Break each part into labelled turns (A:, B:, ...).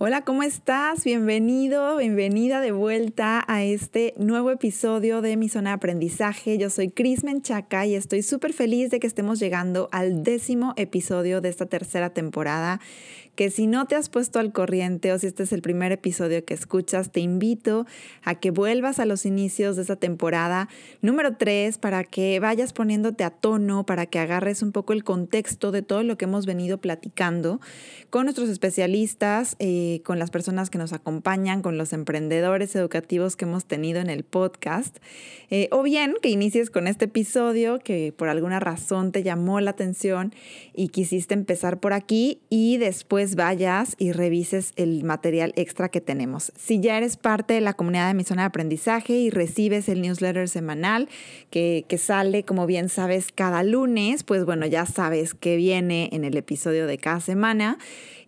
A: Hola, ¿cómo estás? Bienvenido, bienvenida de vuelta a este nuevo episodio de mi zona de aprendizaje. Yo soy Cris Menchaca y estoy súper feliz de que estemos llegando al décimo episodio de esta tercera temporada que si no te has puesto al corriente o si este es el primer episodio que escuchas, te invito a que vuelvas a los inicios de esta temporada número 3 para que vayas poniéndote a tono, para que agarres un poco el contexto de todo lo que hemos venido platicando con nuestros especialistas, eh, con las personas que nos acompañan, con los emprendedores educativos que hemos tenido en el podcast. Eh, o bien que inicies con este episodio que por alguna razón te llamó la atención y quisiste empezar por aquí y después vayas y revises el material extra que tenemos. Si ya eres parte de la comunidad de mi zona de aprendizaje y recibes el newsletter semanal que, que sale, como bien sabes, cada lunes, pues bueno, ya sabes que viene en el episodio de cada semana.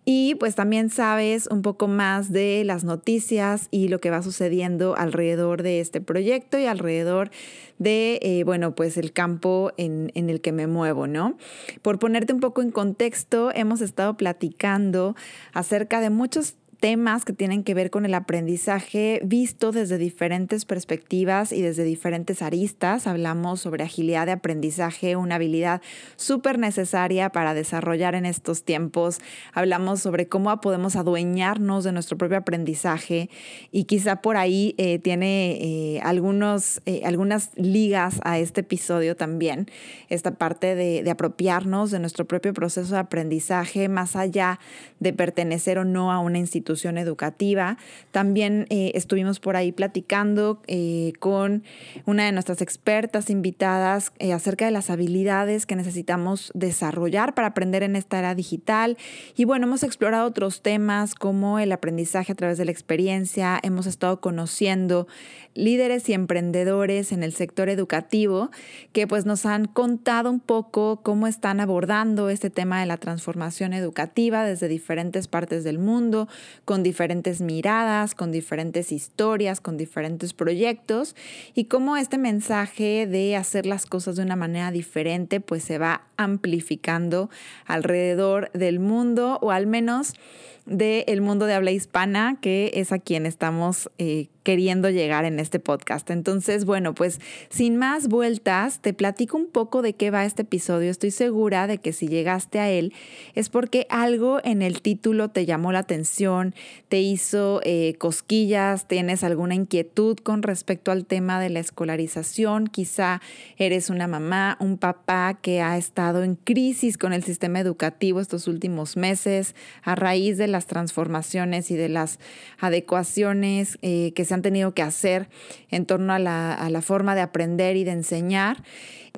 A: Y pues también sabes un poco más de las noticias y lo que va sucediendo alrededor de este proyecto y alrededor de, eh, bueno, pues el campo en, en el que me muevo, ¿no? Por ponerte un poco en contexto, hemos estado platicando acerca de muchos temas que tienen que ver con el aprendizaje visto desde diferentes perspectivas y desde diferentes aristas. Hablamos sobre agilidad de aprendizaje, una habilidad súper necesaria para desarrollar en estos tiempos. Hablamos sobre cómo podemos adueñarnos de nuestro propio aprendizaje y quizá por ahí eh, tiene eh, algunos, eh, algunas ligas a este episodio también, esta parte de, de apropiarnos de nuestro propio proceso de aprendizaje más allá de pertenecer o no a una institución educativa. También eh, estuvimos por ahí platicando eh, con una de nuestras expertas invitadas eh, acerca de las habilidades que necesitamos desarrollar para aprender en esta era digital. Y bueno, hemos explorado otros temas como el aprendizaje a través de la experiencia. Hemos estado conociendo líderes y emprendedores en el sector educativo que pues nos han contado un poco cómo están abordando este tema de la transformación educativa desde diferentes partes del mundo, con diferentes miradas, con diferentes historias, con diferentes proyectos y cómo este mensaje de hacer las cosas de una manera diferente pues se va amplificando alrededor del mundo o al menos del mundo de habla hispana, que es a quien estamos eh, queriendo llegar en este podcast. Entonces, bueno, pues sin más vueltas, te platico un poco de qué va este episodio. Estoy segura de que si llegaste a él es porque algo en el título te llamó la atención, te hizo eh, cosquillas, tienes alguna inquietud con respecto al tema de la escolarización, quizá eres una mamá, un papá que ha estado en crisis con el sistema educativo estos últimos meses a raíz de las transformaciones y de las adecuaciones eh, que se han tenido que hacer en torno a la, a la forma de aprender y de enseñar.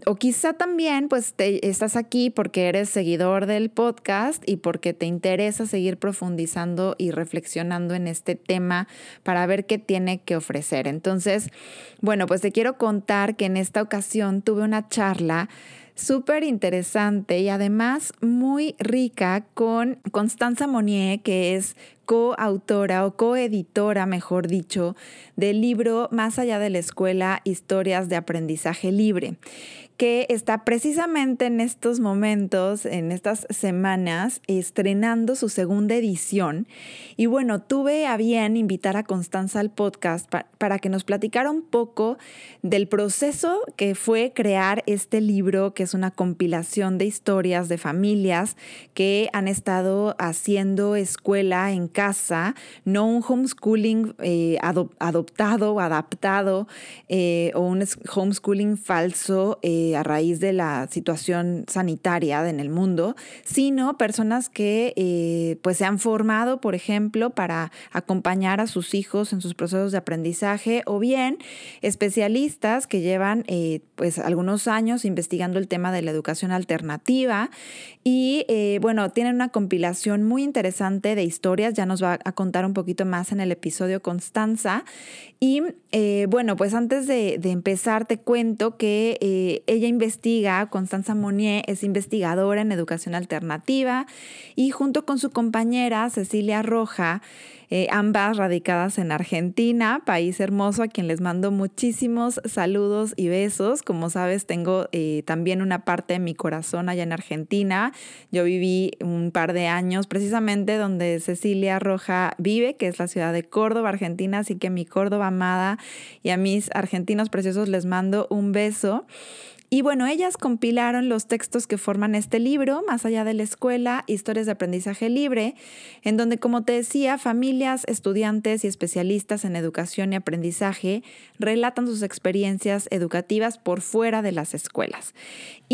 A: O quizá también pues estás aquí porque eres seguidor del podcast y porque te interesa seguir profundizando y reflexionando en este tema para ver qué tiene que ofrecer. Entonces, bueno, pues te quiero contar que en esta ocasión tuve una charla súper interesante y además muy rica con Constanza Monier, que es coautora o coeditora, mejor dicho, del libro Más allá de la escuela, historias de aprendizaje libre que está precisamente en estos momentos, en estas semanas, estrenando su segunda edición. Y bueno, tuve a bien invitar a Constanza al podcast para que nos platicara un poco del proceso que fue crear este libro, que es una compilación de historias de familias que han estado haciendo escuela en casa, no un homeschooling eh, adoptado o adaptado eh, o un homeschooling falso. Eh, a raíz de la situación sanitaria en el mundo, sino personas que eh, pues se han formado, por ejemplo, para acompañar a sus hijos en sus procesos de aprendizaje, o bien especialistas que llevan pues algunos años investigando el tema de la educación alternativa y bueno, tienen una compilación muy interesante de historias, nos va a contar un poquito más en el episodio Constanza. Y bueno, pues antes de, empezar te cuento que ella investiga, Constanza Monier es investigadora en educación alternativa y junto con su compañera Cecilia Roja, eh, ambas radicadas en Argentina, país hermoso a quien les mando muchísimos saludos y besos. Como sabes, tengo eh, también una parte de mi corazón allá en Argentina. Yo viví un par de años precisamente donde Cecilia Roja vive, que es la ciudad de Córdoba, Argentina, así que mi Córdoba amada y a mis argentinos preciosos les mando un beso. Y bueno, ellas compilaron los textos que forman este libro, Más allá de la escuela, Historias de aprendizaje libre, en donde, como te decía, familias, estudiantes y especialistas en educación y aprendizaje relatan sus experiencias educativas por fuera de las escuelas.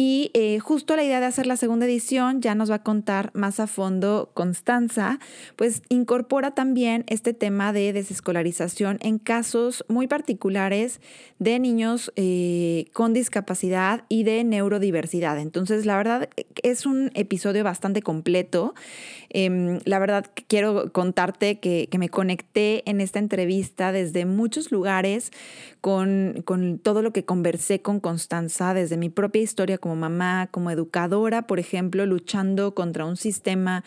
A: Y eh, justo la idea de hacer la segunda edición ya nos va a contar más a fondo Constanza, pues incorpora también este tema de desescolarización en casos muy particulares de niños eh, con discapacidad y de neurodiversidad. Entonces, la verdad es un episodio bastante completo. Em, la verdad quiero contarte que, que, me conecté en esta entrevista desde muchos lugares con, con todo lo que conversé con Constanza, desde mi propia historia como mamá, como educadora, por ejemplo, luchando contra un sistema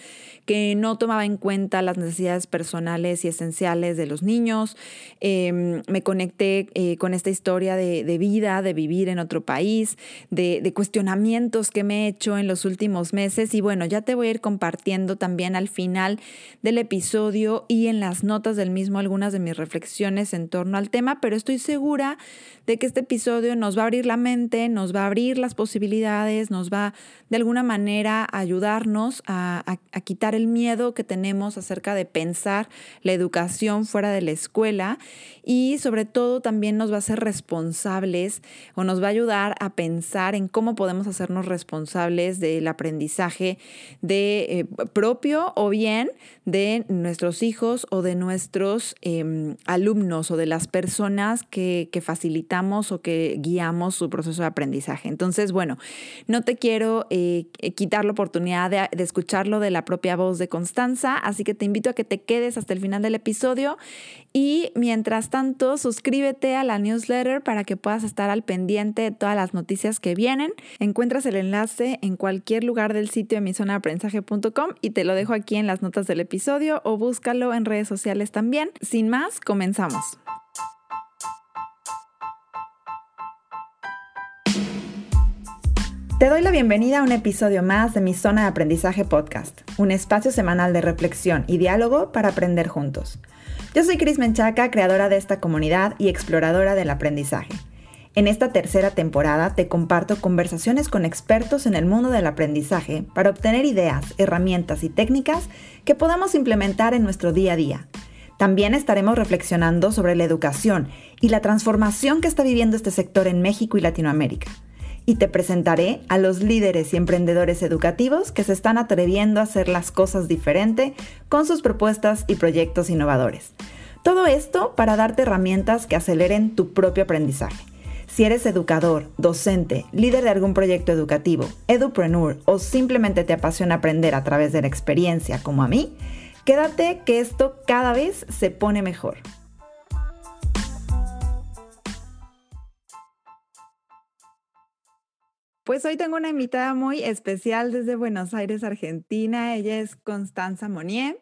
A: que no tomaba en cuenta las necesidades personales y esenciales de los niños. Em, me conecté eh, con esta historia de, de vida, de vivir en otro país de, cuestionamientos que me he hecho en los últimos meses y bueno, ya te voy a ir compartiendo también al final del episodio y en las notas del mismo algunas de mis reflexiones en torno al tema, pero estoy segura de que este episodio nos va a abrir la mente, nos va a abrir las posibilidades, nos va de alguna manera a ayudarnos a, a quitar el miedo que tenemos acerca de pensar la educación fuera de la escuela y sobre todo también nos va a hacer responsables o nos va a ayudar a pensar en cómo podemos hacernos responsables del aprendizaje de eh, propio o bien de nuestros hijos o de nuestros em, alumnos o de las personas que, facilitamos o que guiamos su proceso de aprendizaje. Entonces, bueno, no te quiero eh, quitar la oportunidad de, de escucharlo de la propia voz de Constanza, así que te invito a que te quedes hasta el final del episodio y mientras tanto, suscríbete a la newsletter para que puedas estar al pendiente de todas las noticias que vienen. Encuentras el enlace en cualquier lugar del sitio de misonaaprendizaje.com y te lo dejo aquí en las notas del episodio o búscalo en redes sociales también. Sin más, comenzamos. Te doy la bienvenida a un episodio más de mi Zona de Aprendizaje Podcast, un espacio semanal de reflexión y diálogo para aprender juntos. Yo soy Cris Menchaca, creadora de esta comunidad y exploradora del aprendizaje. En esta tercera temporada te comparto conversaciones con expertos en el mundo del aprendizaje para obtener ideas, herramientas y técnicas que podamos implementar en nuestro día a día. También estaremos reflexionando sobre la educación y la transformación que está viviendo este sector en México y Latinoamérica. Y te presentaré a los líderes y emprendedores educativos que se están atreviendo a hacer las cosas diferente con sus propuestas y proyectos innovadores. Todo esto para darte herramientas que aceleren tu propio aprendizaje. Si eres educador, docente, líder de algún proyecto educativo, edupreneur o simplemente te apasiona aprender a través de la experiencia como a mí, quédate que esto cada vez se pone mejor. Pues hoy tengo una invitada muy especial desde Buenos Aires, Argentina. Ella es Constanza Monier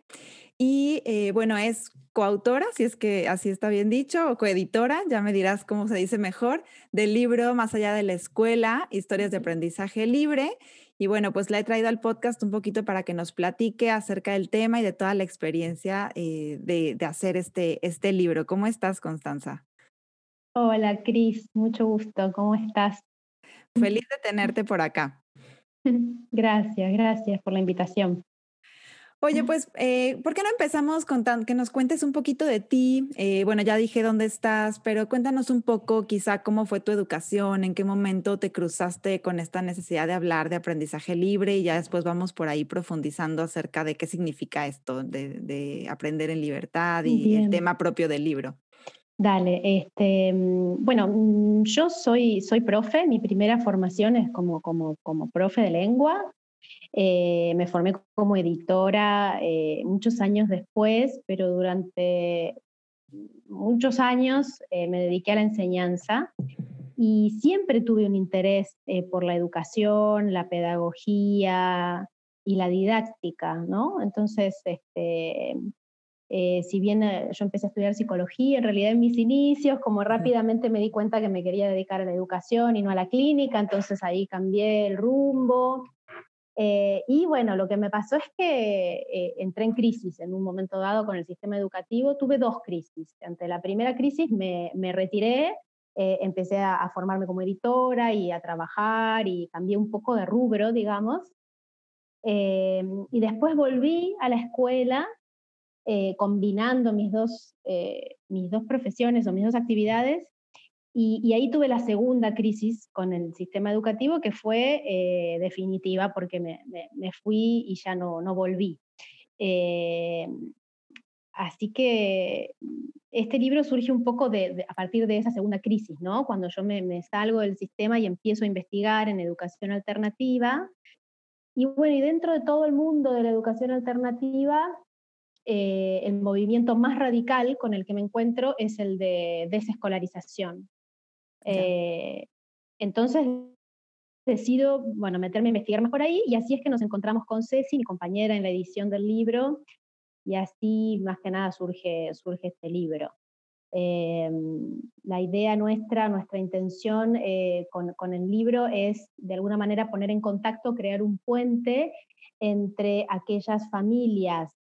A: y eh, bueno, es coautora, si es que así está bien dicho, o coeditora, ya me dirás cómo se dice mejor, del libro Más allá de la escuela, historias de aprendizaje libre. Y bueno, pues la he traído al podcast un poquito para que nos platique acerca del tema y de toda la experiencia eh, de, de, hacer este, este libro. ¿Cómo estás, Constanza?
B: Hola, Cris, mucho gusto. ¿Cómo estás?
A: Feliz de tenerte por acá.
B: Gracias, gracias por la invitación.
A: Oye, pues, eh, ¿por qué no empezamos con que nos cuentes un poquito de ti? Eh, bueno, ya dije dónde estás, pero cuéntanos un poco quizá cómo fue tu educación, en qué momento te cruzaste con esta necesidad de hablar de aprendizaje libre y ya después vamos por ahí profundizando acerca de qué significa esto de, aprender en libertad y el tema propio del libro.
B: Dale, este, mm, bueno, mm, yo soy, soy profe, mi primera formación es como, como, como profe de lengua. Eh, me formé como editora eh, muchos años después, pero durante muchos años eh, me dediqué a la enseñanza y siempre tuve un interés por la educación, la pedagogía y la didáctica, ¿no? Entonces, este, Eh, si bien eh, yo empecé a estudiar psicología, en realidad en mis inicios, como rápidamente me di cuenta que me quería dedicar a la educación y no a la clínica, entonces ahí cambié el rumbo. Eh, y bueno, lo que me pasó es que entré en crisis en un momento dado con el sistema educativo. Tuve dos crisis. Ante la primera crisis me, me retiré, empecé a, a, formarme como editora y a trabajar y cambié un poco de rubro, digamos. y después volví a la escuela eh, combinando mis dos, eh, mis dos profesiones o mis dos actividades. Y, ahí tuve la segunda crisis con el sistema educativo que fue eh, definitiva porque me, me, fui y ya no, no volví. así que este libro surge un poco a partir de esa segunda crisis, ¿no? Cuando yo me, me, salgo del sistema y empiezo a investigar en educación alternativa. Y bueno, y dentro de todo el mundo de la educación alternativa, eh, el movimiento más radical con el que me encuentro es el de desescolarización. Eh, entonces decido, bueno, meterme a investigar más por ahí y así es que nos encontramos con Ceci, mi compañera en la edición del libro, y así más que nada surge, surge este libro. Eh, la idea nuestra, nuestra intención con, con, el libro es de alguna manera poner en contacto, crear un puente entre aquellas familias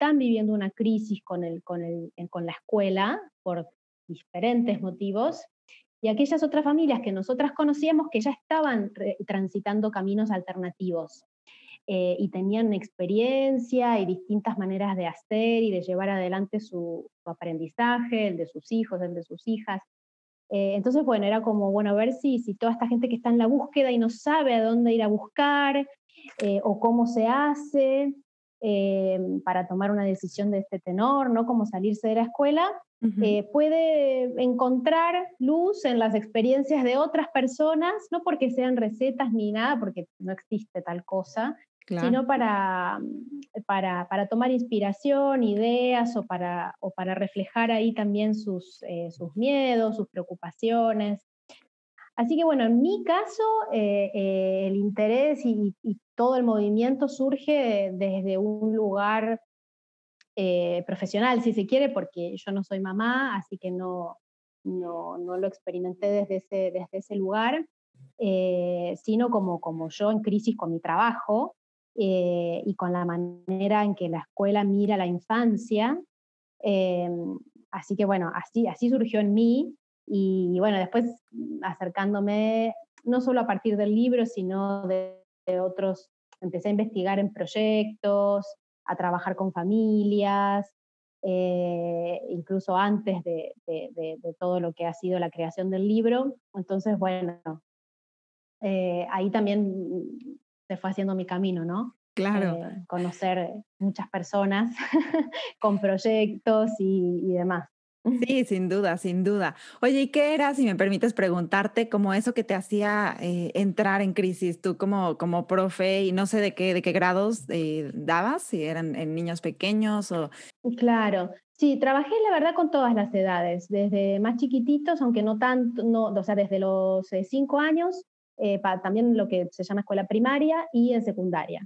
B: están viviendo una crisis con, el, con, el, con la escuela por diferentes motivos, y aquellas otras familias que nosotras conocíamos que ya estaban transitando caminos alternativos eh, y tenían experiencia y distintas maneras de hacer y de llevar adelante su, aprendizaje, el de sus hijos, el de sus hijas. Eh, entonces, bueno, era como, bueno, a ver si, si toda esta gente que está en la búsqueda y no sabe a dónde ir a buscar eh, o cómo se hace, eh, para tomar una decisión de este tenor, ¿no? Como salirse de la escuela, eh, puede encontrar luz en las experiencias de otras personas, no porque sean recetas ni nada, porque no existe tal cosa, sino para, para, para, tomar inspiración, ideas o para, o para reflejar ahí también sus, eh, sus miedos, sus preocupaciones. Así que bueno, en mi caso, el interés y, todo el movimiento surge desde un lugar eh, profesional, si se quiere, porque yo no soy mamá, así que no, no, lo experimenté desde ese, desde ese lugar, eh, sino como, como yo en crisis con mi trabajo eh, y con la manera en que la escuela mira la infancia. así que bueno, así, así surgió en mí y bueno, después acercándome no solo a partir del libro, sino de otros, empecé a investigar en proyectos, a trabajar con familias, eh, incluso antes de, todo lo que ha sido la creación del libro. Entonces, bueno, eh, ahí también se fue haciendo mi camino, ¿no?
A: Claro.
B: Eh, conocer muchas personas con proyectos y demás.
A: Sí, sin duda, sin duda. Oye, ¿y qué era, si me permites preguntarte, como eso que te hacía eh, entrar en crisis, tú como, como profe y no sé de qué, de qué grados eh, dabas, si eran en niños pequeños o...
B: Claro, sí, trabajé la verdad con todas las edades, desde más chiquititos, aunque no tanto, no, o sea, desde los eh, cinco años, también lo que se llama escuela primaria y en secundaria.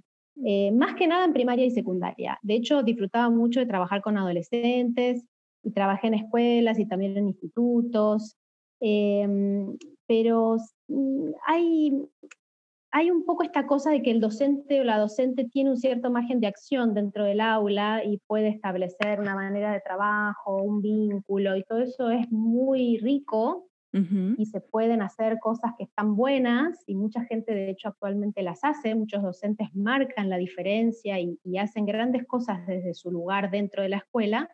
B: más que nada en primaria y secundaria. De hecho, disfrutaba mucho de trabajar con adolescentes, y trabajé en escuelas y también en institutos, em, pero mm, hay, hay un poco esta cosa de que el docente o la docente tiene un cierto margen de acción dentro del aula y puede establecer una manera de trabajo, un vínculo, y todo eso es muy rico y se pueden hacer cosas que están buenas y mucha gente de hecho actualmente las hace, muchos docentes marcan la diferencia y, y hacen grandes cosas desde su lugar dentro de la escuela.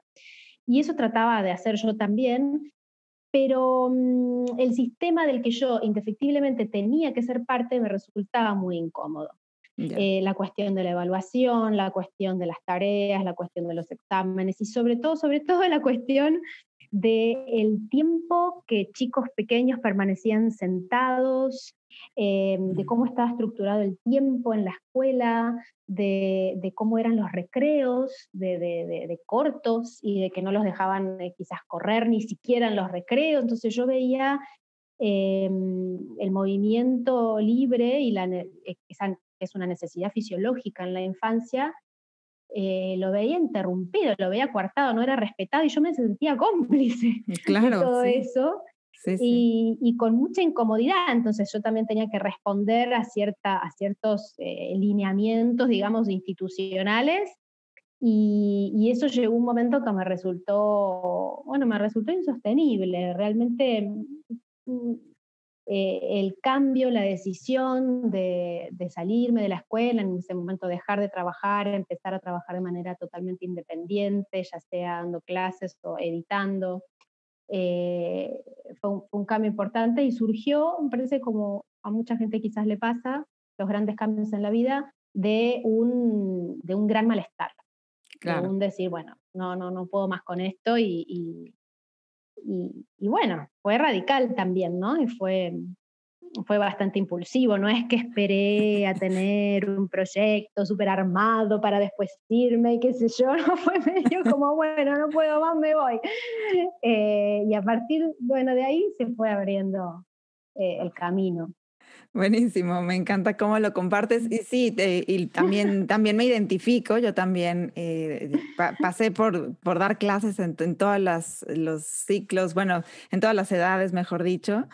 B: Y eso trataba de hacer yo también, pero mm, el sistema del que yo indefectiblemente tenía que ser parte me resultaba muy incómodo. Eh, la cuestión de la evaluación, la cuestión de las tareas, la cuestión de los exámenes y sobre todo, sobre todo la cuestión del el tiempo que chicos pequeños permanecían sentados, eh, de cómo estaba estructurado el tiempo en la escuela, de, cómo eran los recreos de, cortos y de que no los dejaban eh, quizás correr ni siquiera en los recreos. Entonces yo veía em, el movimiento libre y la, esa es una necesidad fisiológica en la infancia, eh, lo veía interrumpido, lo veía coartado, no era respetado y yo me sentía cómplice de todo eso. Y, con mucha incomodidad, entonces yo también tenía que responder a, cierta, a ciertos eh, lineamientos, digamos, institucionales, y, eso llegó un momento que me resultó, bueno, me resultó insostenible, realmente mm, eh, el cambio, la decisión de, de, salirme de la escuela, en ese momento dejar de trabajar, empezar a trabajar de manera totalmente independiente, ya sea dando clases o editando, eh, fue, un, cambio importante y surgió, me parece como a mucha gente quizás le pasa, los grandes cambios en la vida, de un, de un gran malestar. Claro. De un decir, bueno, no, no, no puedo más con esto y, y, y, bueno, fue radical también, ¿no? Y fue, fue bastante impulsivo, no es que esperé a tener un proyecto súper armado para después irme y qué sé yo, no fue medio como, bueno, no puedo más, me voy. Eh, y a partir, bueno, de ahí se fue abriendo eh, el camino.
A: Buenísimo, me encanta cómo lo compartes. Y sí, y también, también me identifico, yo también eh, pasé por, por dar clases en, en todos los ciclos, bueno, en todas las edades, mejor dicho.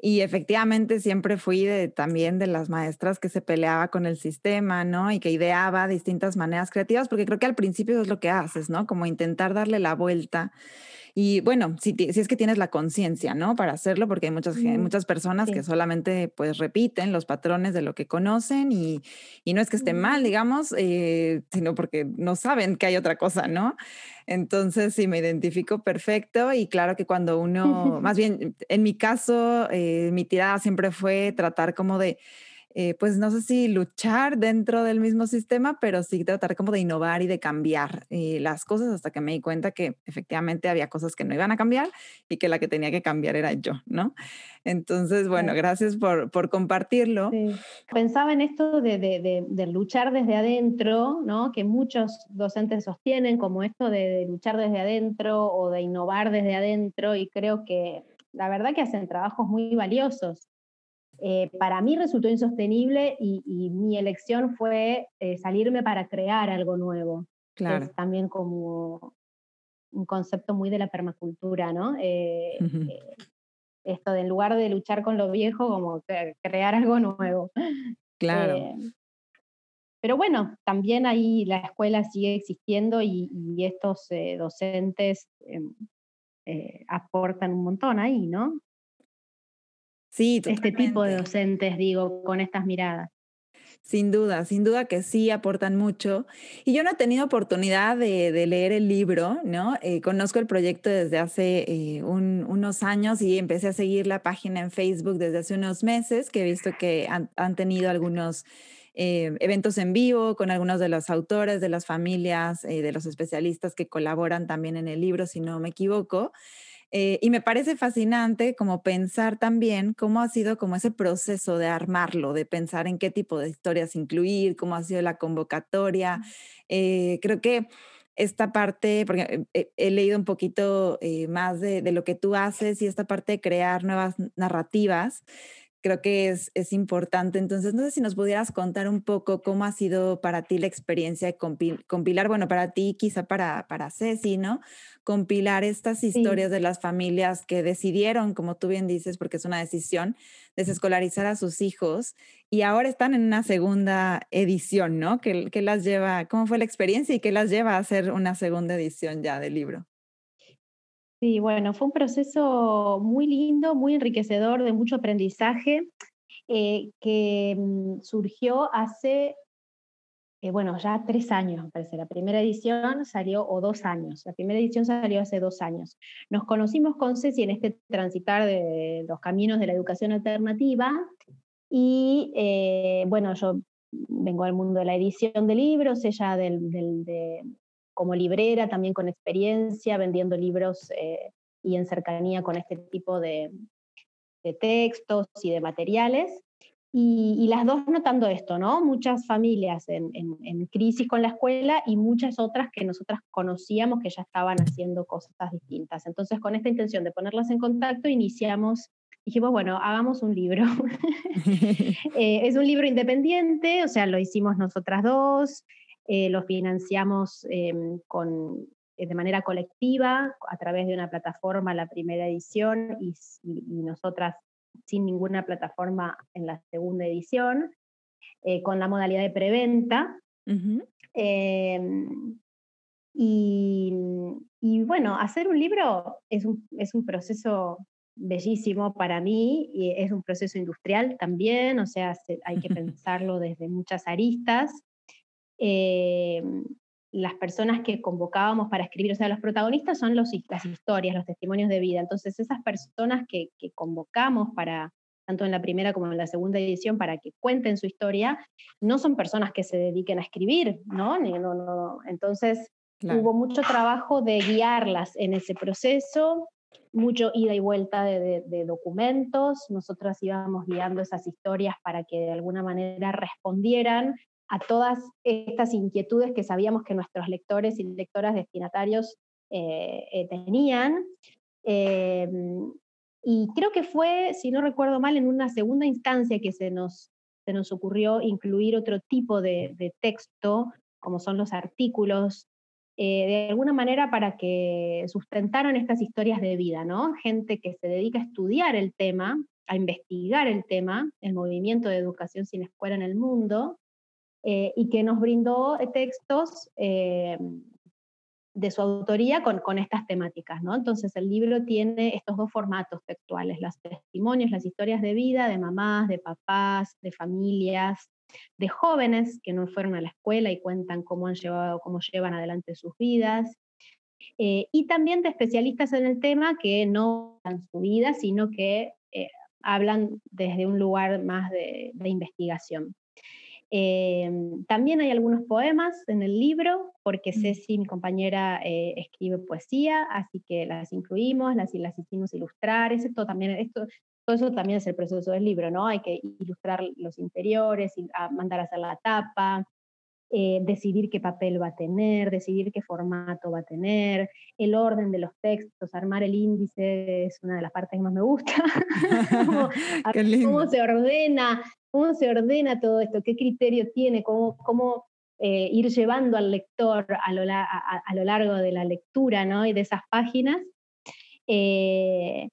A: Y efectivamente siempre fui de, también de las maestras que se peleaba con el sistema, ¿no? Y que ideaba distintas maneras creativas, porque creo que al principio es lo que haces, ¿no? Como intentar darle la vuelta. Y bueno, si, si es que tienes la conciencia, ¿no? Para hacerlo, porque hay muchas, muchas personas que solamente pues repiten los patrones de lo que conocen y, y no es que esté mal, digamos, eh, sino porque no saben que hay otra cosa, ¿no? Entonces, sí, me identifico perfecto y claro que cuando uno, más bien, en mi caso, eh, mi tirada siempre fue tratar como de eh, pues no sé si luchar dentro del mismo sistema, pero sí tratar como de innovar y de cambiar eh, las cosas hasta que me di cuenta que efectivamente había cosas que no iban a cambiar y que la que tenía que cambiar era yo, ¿no? Entonces, bueno, gracias por, por compartirlo.
B: Pensaba en esto de, de, de, luchar desde adentro, ¿no? Que muchos docentes sostienen como esto de luchar desde adentro o de innovar desde adentro y creo que la verdad que hacen trabajos muy valiosos. Eh, para mí resultó insostenible y, mi elección fue eh, salirme para crear algo nuevo. Claro. Es también como un concepto muy de la permacultura, ¿no? Eh, esto de en lugar de luchar con lo viejo, como crear algo nuevo.
A: Claro.
B: pero bueno, también ahí la escuela sigue existiendo y, y estos docentes em, aportan un montón ahí, ¿no?
A: Sí,
B: Este tipo de docentes, digo, con estas miradas.
A: Sin duda, sin duda que sí aportan mucho. Y yo no he tenido oportunidad de, leer el libro, ¿no? Eh, conozco el proyecto desde hace eh, unos años y empecé a seguir la página en Facebook desde hace unos meses, que he visto que han, tenido algunos eh, eventos en vivo con algunos de los autores, de las familias, de los especialistas que colaboran también en el libro, si no me equivoco. Eh, y me parece fascinante como pensar también cómo ha sido como ese proceso de armarlo, de pensar en qué tipo de historias incluir, cómo ha sido la convocatoria. Eh, creo que esta parte, porque he, leído un poquito eh, más de, de, lo que tú haces y esta parte de crear nuevas narrativas, creo que es, es importante. Entonces, no sé si nos pudieras contar un poco cómo ha sido para ti la experiencia de compilar, bueno, para ti, quizá para, para Ceci, ¿no? Compilar estas historias de las familias que decidieron, como tú bien dices, porque es una decisión, desescolarizar a sus hijos y ahora están en una segunda edición, ¿no? ¿Qué, qué las lleva, cómo fue la experiencia y qué las lleva a hacer una segunda edición ya del libro?
B: Sí, bueno, fue un proceso muy lindo, muy enriquecedor, de mucho aprendizaje, eh, que mm, surgió hace, eh, bueno, ya tres años, parece. La primera edición salió, o dos años, la primera edición salió hace dos años. Nos conocimos con Ceci en este transitar de los caminos de la educación alternativa y, eh, bueno, yo vengo al mundo de la edición de libros, ella del, del de, como librera, también con experiencia, vendiendo libros eh, y en cercanía con este tipo de, textos y de materiales. Y, las dos notando esto, ¿no? Muchas familias en, crisis con la escuela y muchas otras que nosotras conocíamos que ya estaban haciendo cosas distintas. Entonces, con esta intención de ponerlas en contacto, iniciamos, dijimos, bueno, hagamos un libro. Eh, es un libro independiente, o sea, lo hicimos nosotras dos, lo financiamos em, con, de manera colectiva a través de una plataforma, la primera edición, y, nosotras sin ninguna plataforma en la segunda edición, con la modalidad de preventa. Em, y, y, bueno, hacer un libro es un, es un proceso bellísimo para mí y es un proceso industrial también, o sea, hay que pensarlo desde muchas aristas. Eh, las personas que convocábamos para escribir, o sea, los protagonistas son los, las historias, los testimonios de vida. Entonces, esas personas que, que, convocamos para, tanto en la primera como en la segunda edición, para que cuenten su historia, no son personas que se dediquen a escribir, ¿no? no, no. Entonces, hubo mucho trabajo de guiarlas en ese proceso, mucho ida y vuelta de, documentos. Nosotras íbamos guiando esas historias para que de alguna manera respondieran a todas estas inquietudes que sabíamos que nuestros lectores y lectoras destinatarios eh, eh, tenían. Em, y creo que fue, si no recuerdo mal, en una segunda instancia que se nos, se nos ocurrió incluir otro tipo de, texto, como son los artículos eh, de alguna manera para que sustentaran estas historias de vida, ¿no? Gente que se dedica a estudiar el tema, a investigar el tema, el movimiento de educación sin escuela en el mundo, eh, y que nos brindó textos eh, de su autoría con, con, estas temáticas, ¿no? Entonces el libro tiene estos dos formatos textuales, los testimonios, las historias de vida de mamás, de papás, de familias, de jóvenes que no fueron a la escuela y cuentan cómo han llevado, cómo llevan adelante sus vidas, eh, y también de especialistas en el tema que no dan su vida, sino que eh, hablan desde un lugar más de, investigación. Eh, también hay algunos poemas en el libro, porque mm. Ceci, mi compañera, escribe poesía, así que las incluimos, las, las hicimos ilustrar. Esto también, esto, todo eso también es el proceso del libro, ¿no? Hay que ilustrar los interiores, mandar a hacer la tapa, eh, decidir qué papel va a tener, decidir qué formato va a tener, el orden de los textos, armar el índice es una de las partes que más me gusta. cómo, se ordena, cómo se ordena todo esto, qué criterio tiene, cómo, eh, ir llevando al lector a lo, a, lo, largo de la lectura ¿no? y de esas páginas. Eh,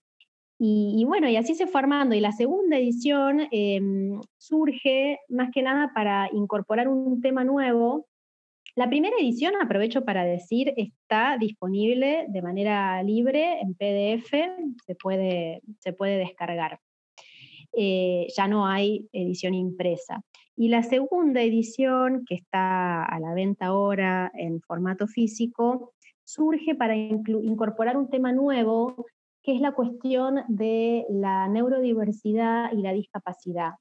B: y, bueno, y así se fue armando. Y la segunda edición em, surge más que nada para incorporar un tema nuevo. La primera edición, aprovecho para decir, está disponible de manera libre en PDF, se puede, se puede descargar. Eh, ya no hay edición impresa. Y la segunda edición, que está a la venta ahora en formato físico, surge para incorporar un tema nuevo que es la cuestión de la neurodiversidad y la discapacidad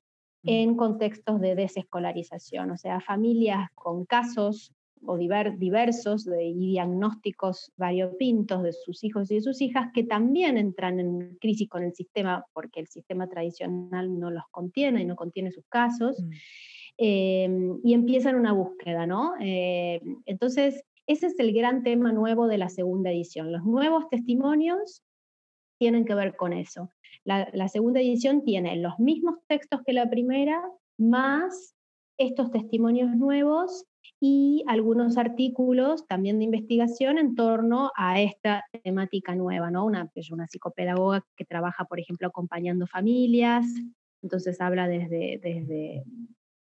B: mm. en contextos de desescolarización, o sea, familias con casos o diversos de, y diagnósticos variopintos de sus hijos y de sus hijas que también entran en crisis con el sistema porque el sistema tradicional no los contiene y no contiene sus casos, mm. eh, y empiezan una búsqueda, ¿no? Eh, entonces, ese es el gran tema nuevo de la segunda edición, los nuevos testimonios tienen que ver con eso. La, segunda edición tiene los mismos textos que la primera, más estos testimonios nuevos y algunos artículos también de investigación en torno a esta temática nueva, ¿no? Una, una psicopedagoga que trabaja, por ejemplo, acompañando familias, entonces habla desde, desde,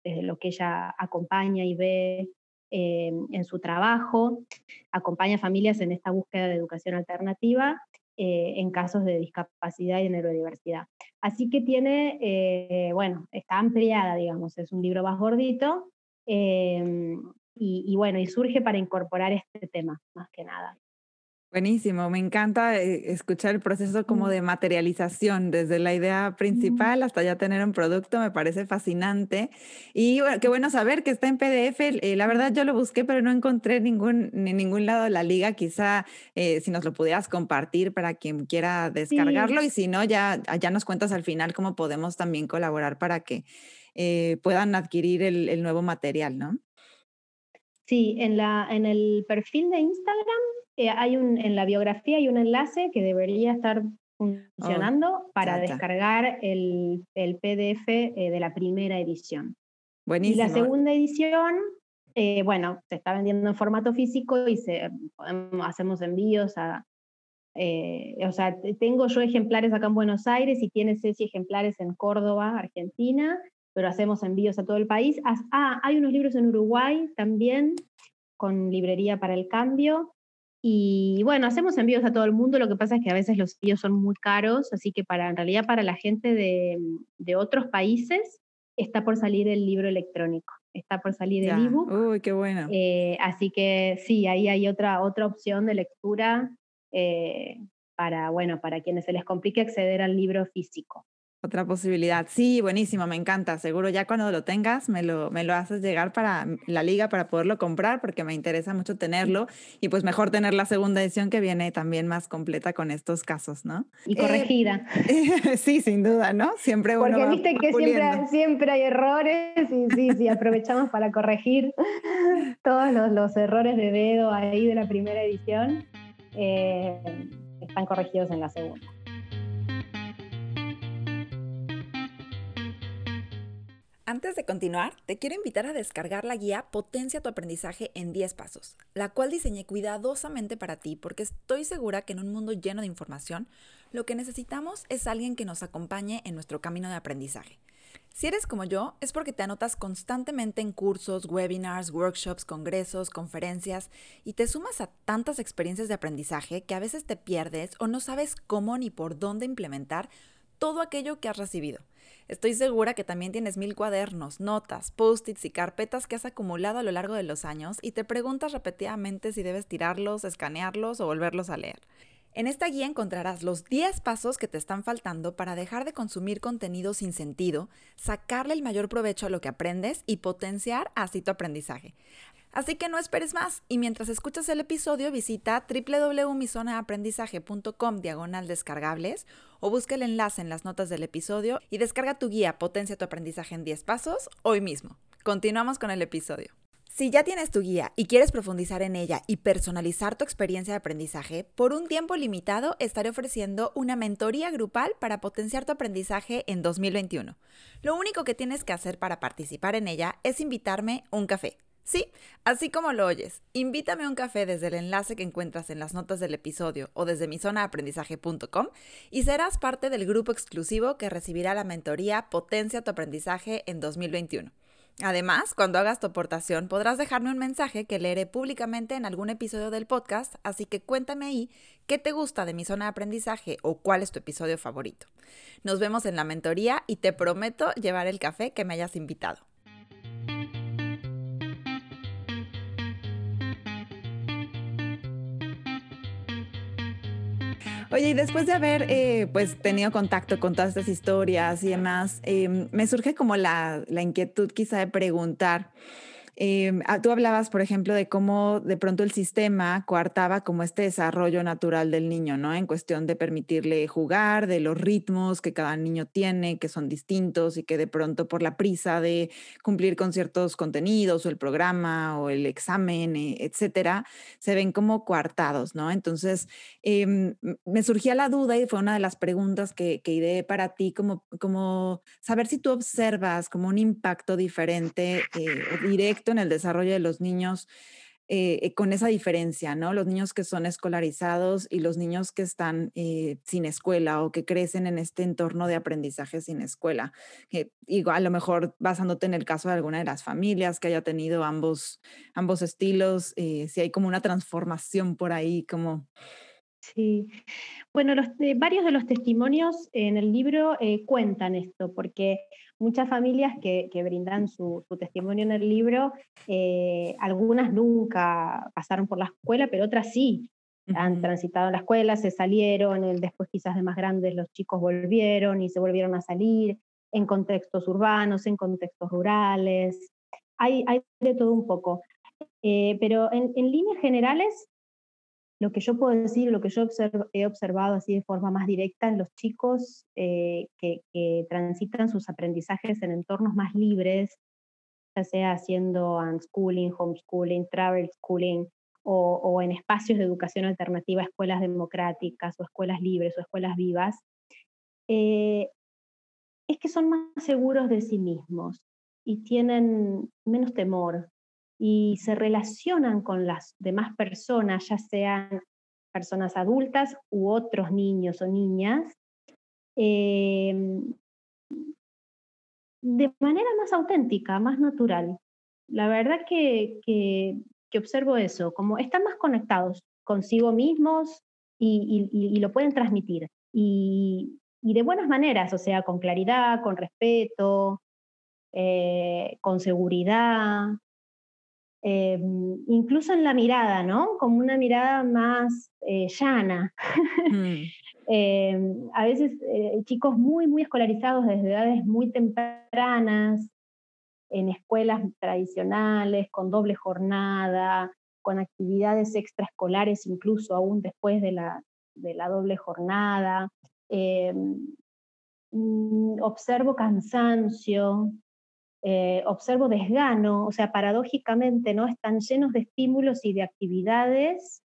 B: desde lo que ella acompaña y ve eh, en su trabajo, acompaña familias en esta búsqueda de educación alternativa eh, en casos de discapacidad y neurodiversidad. Así que tiene, eh, bueno, está ampliada, digamos, es un libro más gordito em, y, bueno, y surge para incorporar este tema, más que nada.
A: Buenísimo, me encanta eh, escuchar el proceso como de materialización, desde la idea principal hasta ya tener un producto, me parece fascinante. Y bueno, qué bueno saber que está en PDF. Eh, la verdad yo lo busqué, pero no encontré ningún, en ningún lado de la liga. Quizá eh, si nos lo pudieras compartir para quien quiera descargarlo y si no, ya, ya nos cuentas al final cómo podemos también colaborar para que puedan adquirir el, el nuevo material, ¿no?
B: Sí, en, la, en el perfil de Instagram eh, hay un, en la biografía hay un enlace que debería estar funcionando oh, para descargar el, el PDF eh, de la primera edición. Buenísimo. Y la segunda edición eh, bueno, se está vendiendo en formato físico y se, hacemos envíos a, eh, o sea, tengo yo ejemplares acá en Buenos Aires y tiene Ceci ejemplares en Córdoba, Argentina, pero hacemos envíos a todo el país. Ah, hay unos libros en Uruguay también, con librería para el cambio. Y bueno, hacemos envíos a todo el mundo, lo que pasa es que a veces los envíos son muy caros, así que para, en realidad para la gente de, de otros países está por salir el libro electrónico, está por salir el ebook.
A: Uy, qué bueno.
B: Eh, así que sí, ahí hay otra, otra opción de lectura eh, para, bueno, para quienes se les complique acceder al libro físico.
A: Otra posibilidad. Sí, buenísimo, me encanta. Seguro ya cuando lo tengas me lo, me lo haces llegar para la liga para poderlo comprar porque me interesa mucho tenerlo y pues mejor tener la segunda edición que viene también más completa con estos casos, ¿no?
B: Y corregida.
A: sí, sin duda, ¿no? Siempre
B: uno Porque viste que siempre, siempre, hay errores y sí, sí, aprovechamos para corregir todos los, los, errores de dedo ahí de la primera edición. Eh, están corregidos en la segunda.
A: Antes de continuar, te quiero invitar a descargar la guía Potencia tu aprendizaje en 10 pasos, la cual diseñé cuidadosamente para ti porque estoy segura que en un mundo lleno de información, lo que necesitamos es alguien que nos acompañe en nuestro camino de aprendizaje. Si eres como yo, es porque te anotas constantemente en cursos, webinars, workshops, congresos, conferencias y te sumas a tantas experiencias de aprendizaje que a veces te pierdes o no sabes cómo ni por dónde implementar todo aquello que has recibido. Estoy segura que también tienes mil cuadernos, notas, post-its y carpetas que has acumulado a lo largo de los años y te preguntas repetidamente si debes tirarlos, escanearlos o volverlos a leer. En esta guía encontrarás los 10 pasos que te están faltando para dejar de consumir contenido sin sentido, sacarle el mayor provecho a lo que aprendes y potenciar así tu aprendizaje. Así que no esperes más y mientras escuchas el episodio visita www.mizonaaprendizaje.com diagonal descargables o busca el enlace en las notas del episodio y descarga tu guía Potencia tu aprendizaje en 10 pasos hoy mismo. Continuamos con el episodio. Si ya tienes tu guía y quieres profundizar en ella y personalizar tu experiencia de aprendizaje, por un tiempo limitado estaré ofreciendo una mentoría grupal para potenciar tu aprendizaje en 2021. Lo único que tienes que hacer para participar en ella es invitarme un café. Sí, así como lo oyes, invítame a un café desde el enlace que encuentras en las notas del episodio o desde mi zona aprendizaje.com y serás parte del grupo exclusivo que recibirá la mentoría Potencia tu aprendizaje en 2021. Además, cuando hagas tu aportación podrás dejarme un mensaje que leeré públicamente en algún episodio del podcast, así que cuéntame ahí qué te gusta de mi zona de aprendizaje o cuál es tu episodio favorito. Nos vemos en la mentoría y te prometo llevar el café que me hayas invitado. Oye, y después de haber eh, pues tenido contacto con todas estas historias y demás, em, me surge como la, la inquietud quizá de preguntar, Em, ah, tú hablabas, por ejemplo, de cómo de pronto el sistema coartaba como este desarrollo natural del niño, ¿no? En cuestión de permitirle jugar, de los ritmos que cada niño tiene, que son distintos y que de pronto por la prisa de cumplir con ciertos contenidos o el programa o el examen, eh, etcétera, se ven como coartados, ¿no? Entonces, em, me surgía la duda y fue una de las preguntas que, que ideé para ti, como, como saber si tú observas como un impacto diferente eh, o en el desarrollo de los niños eh, eh, con esa diferencia, ¿no? Los niños que son escolarizados y los niños que están eh, sin escuela o que crecen en este entorno de aprendizaje sin escuela. igual, a lo mejor basándote en el caso de alguna de las familias que haya tenido ambos, ambos estilos, si hay como una transformación por ahí, como...
B: Sí, bueno, los, varios de los testimonios en el libro cuentan esto, porque muchas familias que, brindan su, testimonio en el libro, eh, algunas nunca pasaron por la escuela, pero otras sí. Han transitado la escuela, se salieron, después quizás de más grandes los chicos volvieron y se volvieron a salir en contextos urbanos, en contextos rurales. Hay, hay de todo un poco. Eh, pero en, en líneas generales, lo que yo puedo decir, lo que yo he observado así de forma más directa en los chicos eh, que, transitan sus aprendizajes en entornos más libres, ya sea haciendo unschooling, homeschooling, travel schooling, o, en espacios de educación alternativa, escuelas democráticas o escuelas libres o escuelas vivas, eh, es que son más seguros de sí mismos y tienen menos temor y se relacionan con las demás personas, ya sean personas adultas u otros niños o niñas, em, de manera más auténtica, más natural. La verdad que, que, observo eso, como están más conectados consigo mismos y, lo pueden transmitir. Y, de buenas maneras, o sea, con claridad, con respeto, eh, con seguridad, eh, incluso en la mirada, ¿no? Como una mirada más eh, llana. Mm. a veces chicos muy, muy escolarizados desde edades muy tempranas, en escuelas tradicionales, con doble jornada, con actividades extraescolares incluso aún después de la, de la doble jornada. Mm, observo cansancio, eh, observo desgano, o sea, paradójicamente, ¿no? Están llenos de estímulos y de actividades,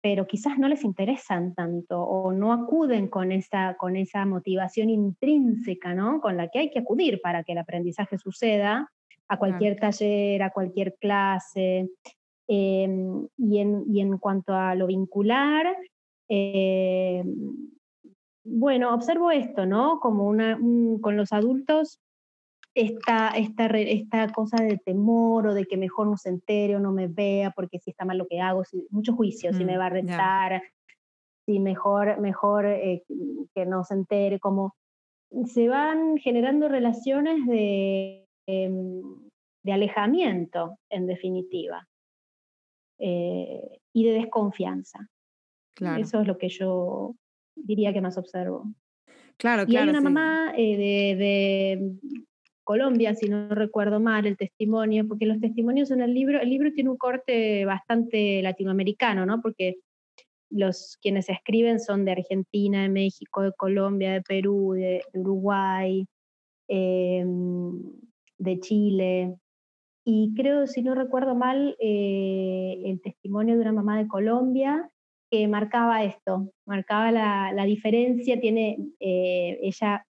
B: pero quizás no les interesan tanto o no acuden con esa, con esa motivación intrínseca, ¿no? Con la que hay que acudir para que el aprendizaje suceda a cualquier taller, a cualquier clase. Em, y, en, y, en, cuanto a lo vincular, em, bueno, observo esto, ¿no? Como una, con los adultos esta, esta, esta cosa de temor o de que mejor no se entere o no me vea porque si está mal lo que hago, si, mucho juicio, si me mm, va a retar, si mejor, mejor eh, que no se entere, como se van generando relaciones de, em, de alejamiento, en definitiva, eh, y de desconfianza. Eso es lo que yo diría que más observo.
A: Claro,
B: y
A: hay
B: una mamá eh, de, Colombia, si no recuerdo mal, el testimonio, porque los testimonios en el libro, el libro tiene un corte bastante latinoamericano, ¿no? Porque los quienes escriben son de Argentina, de México, de Colombia, de Perú, de, Uruguay, em, de Chile. Y creo, si no recuerdo mal, eh, el testimonio de una mamá de Colombia que marcaba esto, marcaba la, diferencia, tiene eh, ella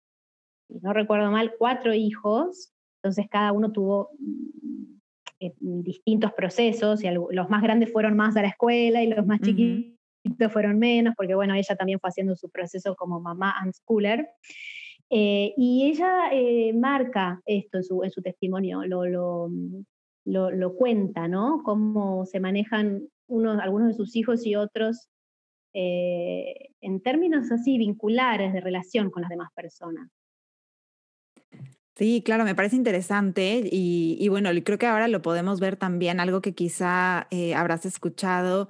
B: no recuerdo mal, cuatro hijos, entonces cada uno tuvo mm, eh, distintos procesos, y los más grandes fueron más a la escuela y los más chiquitos fueron menos, porque bueno, ella también fue haciendo su proceso como mamá unschooler. Eh, y ella eh, marca esto en su, en su testimonio, lo, lo, lo, cuenta, ¿no? Cómo se manejan unos, algunos de sus hijos y otros en términos así vinculares de relación con las demás personas.
A: Sí, claro, me parece interesante y, y, bueno, creo que ahora lo podemos ver también, algo que quizá eh, habrás escuchado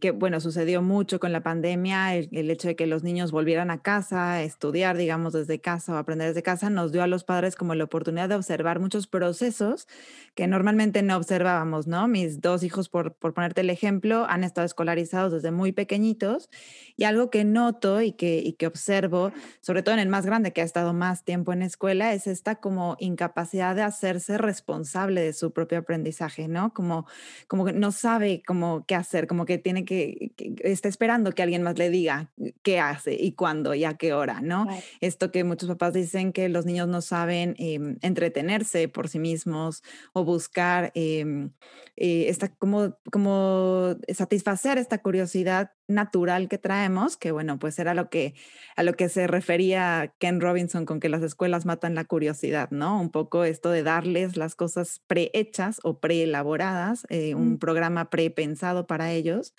A: que bueno, sucedió mucho con la pandemia, el, hecho de que los niños volvieran a casa, estudiar, digamos, desde casa o aprender desde casa, nos dio a los padres como la oportunidad de observar muchos procesos que normalmente no observábamos, ¿no? Mis dos hijos, por, por ponerte el ejemplo, han estado escolarizados desde muy pequeñitos y algo que noto y que, y que observo, sobre todo en el más grande que ha estado más tiempo en escuela, es esta como incapacidad de hacerse responsable de su propio aprendizaje, ¿no? Como, como que no sabe cómo qué hacer, como que tiene que, está esperando que alguien más le diga qué hace y cuándo y a qué hora, ¿no? Esto que muchos papás dicen que los niños no saben em, entretenerse por sí mismos o buscar em, eh, esta, como, como satisfacer esta curiosidad natural que traemos, que bueno, pues era lo que, a lo que se refería Ken Robinson con que las escuelas matan la curiosidad, ¿no? Un poco esto de darles las cosas prehechas o preelaboradas, eh, un programa prepensado para ellos.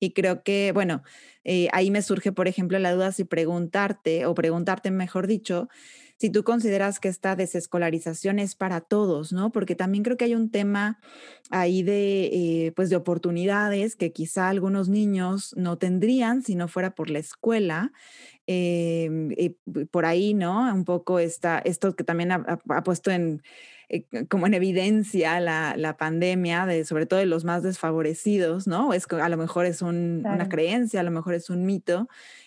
A: Y creo que, bueno, eh, ahí me surge, por ejemplo, la duda si preguntarte, o preguntarte, mejor dicho, si tú consideras que esta desescolarización es para todos, ¿no? Porque también creo que hay un tema ahí de, eh, pues de oportunidades que quizá algunos niños no tendrían si no fuera por la escuela. Em, por ahí, ¿no? Un poco esta, esto que también ha, puesto en, eh, como en evidencia la, la, pandemia, de, sobre todo de los más desfavorecidos, ¿no? Es, a lo mejor es una creencia, a lo mejor es un mito,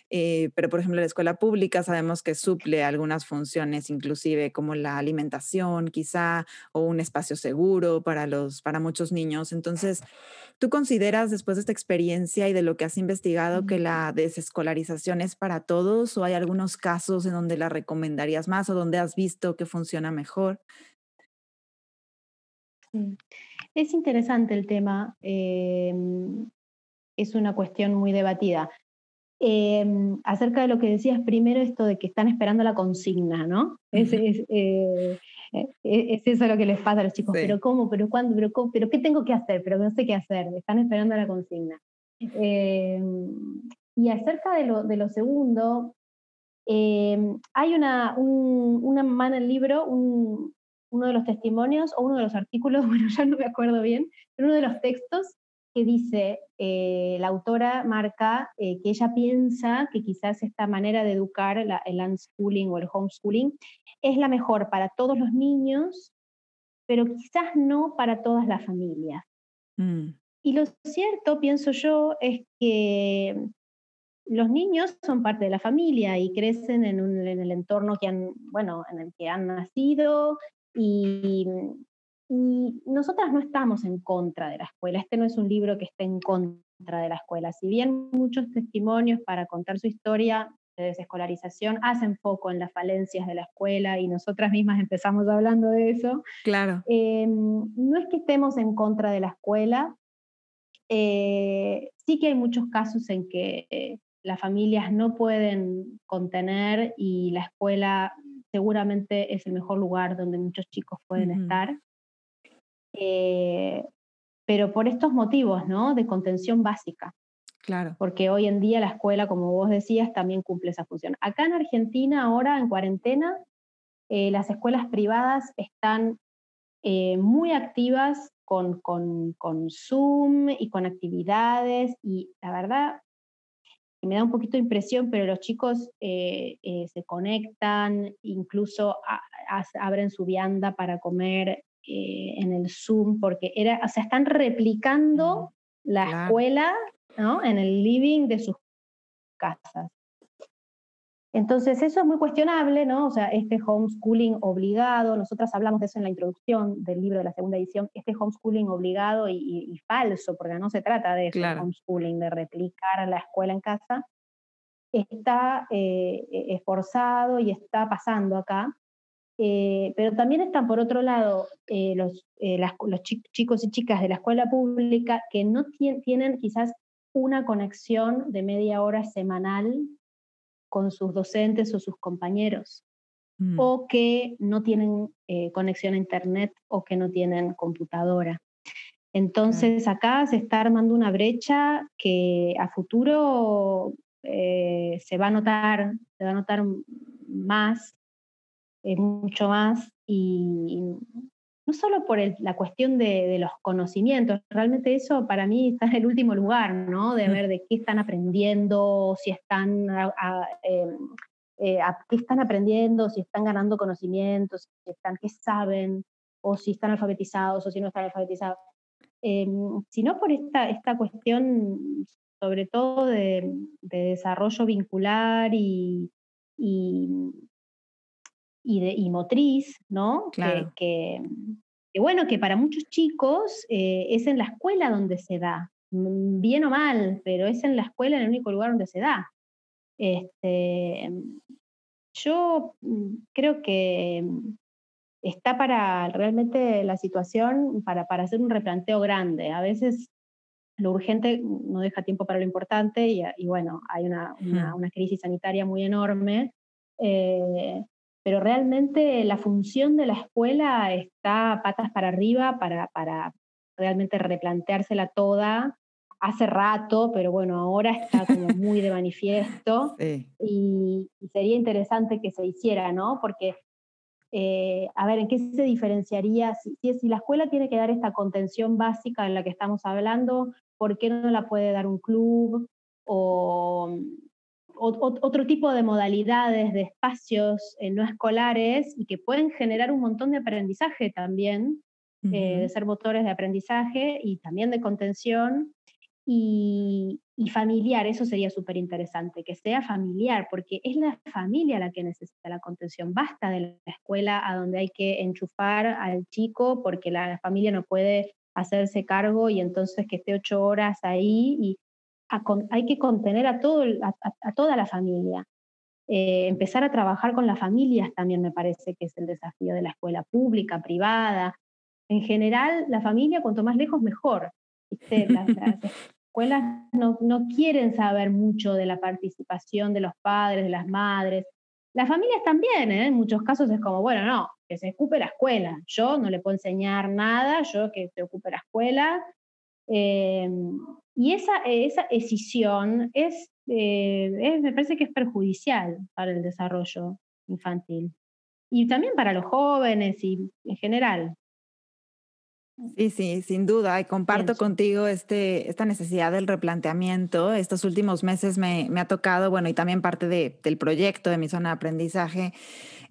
A: eh, pero por ejemplo la escuela pública sabemos que suple algunas funciones, inclusive como la alimentación quizá o un espacio seguro para, los, para muchos niños. Entonces, ¿tú consideras después de esta experiencia y de lo que has investigado que la desescolarización es para todos o hay algunos casos en donde la recomendarías más o donde has visto que funciona mejor?
B: Es interesante el tema, em, es una cuestión muy debatida. Em, acerca de lo que decías primero, esto de que están esperando la consigna, ¿no? es, eh, eh, es, eso lo que les pasa a los chicos, pero ¿cómo? ¿Pero cuándo? ¿Pero, ¿Pero qué tengo que hacer? Pero no sé qué hacer, están esperando la consigna. Em, y acerca de lo, de lo segundo, hay una, un, una mano en el libro, un, uno de los testimonios o uno de los artículos, bueno, ya no me acuerdo bien, pero uno de los textos que dice, eh, la autora marca eh, que ella piensa que quizás esta manera de educar, el unschooling o el homeschooling, es la mejor para todos los niños, pero quizás no para todas las familias. Mm. Y lo cierto, pienso yo, es que los niños son parte de la familia y crecen en, en, el entorno que han, bueno, en el que han nacido y, nosotras no estamos en contra de la escuela. Este no es un libro que esté en contra de la escuela. Si bien muchos testimonios para contar su historia de desescolarización hacen foco en las falencias de la escuela y nosotras mismas empezamos hablando de eso.
A: Claro.
B: Em, no es que estemos en contra de la escuela. Eh, sí que hay muchos casos en que eh, las familias no pueden contener y la escuela seguramente es el mejor lugar donde muchos chicos pueden estar. Eh, pero por estos motivos, ¿no? De contención básica.
A: Claro.
B: Porque hoy en día la escuela, como vos decías, también cumple esa función. Acá en Argentina, ahora en cuarentena, eh, las escuelas privadas están eh, muy activas con, con, con, Zoom y con actividades y la verdad me da un poquito de impresión, pero los chicos eh, se conectan, incluso abren su vianda para comer eh, en el Zoom, porque era, o sea, están replicando la escuela ¿no? en el living de sus casas. Entonces, eso es muy cuestionable, ¿no? O sea, este homeschooling obligado, nosotras hablamos de eso en la introducción del libro de la segunda edición, este homeschooling obligado y, falso, porque no se trata de homeschooling, de replicar la escuela en casa, está eh, esforzado y está pasando acá. Eh, pero también están, por otro lado, eh, los, los chicos y chicas de la escuela pública que no tienen quizás una conexión de media hora semanal con sus docentes o sus compañeros, mm. o que no tienen eh, conexión a Internet o que no tienen computadora. Entonces acá se está armando una brecha que a futuro eh, se va a notar, se va a notar más, eh, mucho más, y no solo por la cuestión de, los conocimientos, realmente eso para mí está en el último lugar, ¿no? De ver de qué están aprendiendo, si están, em, eh, qué están aprendiendo, si están ganando conocimientos, si están, qué saben, o si están alfabetizados o si no están alfabetizados, em, sino por esta, esta cuestión sobre todo de, desarrollo vincular y, y, motriz, ¿no?
A: Claro.
B: Que, bueno, que para muchos chicos eh, es en la escuela donde se da, mm, bien o mal, pero es en la escuela el único lugar donde se da. Este, yo mm, creo que mm, está para realmente la situación para, para hacer un replanteo grande. A veces lo urgente no deja tiempo para lo importante y, bueno, hay una, una, crisis sanitaria muy enorme. Eh, pero realmente la función de la escuela está patas para arriba para, para realmente replanteársela toda hace rato, pero bueno, ahora está como muy de manifiesto y, sería interesante que se hiciera, ¿no? Porque, eh, a ver, ¿en qué se diferenciaría? Si, si, la escuela tiene que dar esta contención básica en la que estamos hablando, ¿por qué no la puede dar un club? O, otro tipo de modalidades, de espacios eh, no escolares y que pueden generar un montón de aprendizaje también, eh, de ser motores de aprendizaje y también de contención y, familiar, eso sería súper interesante, que sea familiar, porque es la familia la que necesita la contención. Basta de la escuela a donde hay que enchufar al chico porque la familia no puede hacerse cargo y entonces que esté ocho horas ahí y hay que contener a, todo, a, toda la familia. Eh, empezar a trabajar con las familias también me parece que es el desafío de la escuela pública, privada. en general, la familia, cuanto más lejos, mejor. Las, escuelas no, no quieren saber mucho de la participación de los padres, de las madres. Las familias también, ¿eh? en muchos casos es como, bueno, no, que se ocupe la escuela. Yo no le puedo enseñar nada, yo que se ocupe la escuela. Eh, y esa, esa escisión es, eh, me parece que es perjudicial para el desarrollo infantil. Y también para los jóvenes y en general.
A: Sí, sí, sin duda. Y comparto contigo este, esta necesidad del replanteamiento. Estos últimos meses me, me ha tocado, bueno, y también parte de, del proyecto de mi zona de aprendizaje,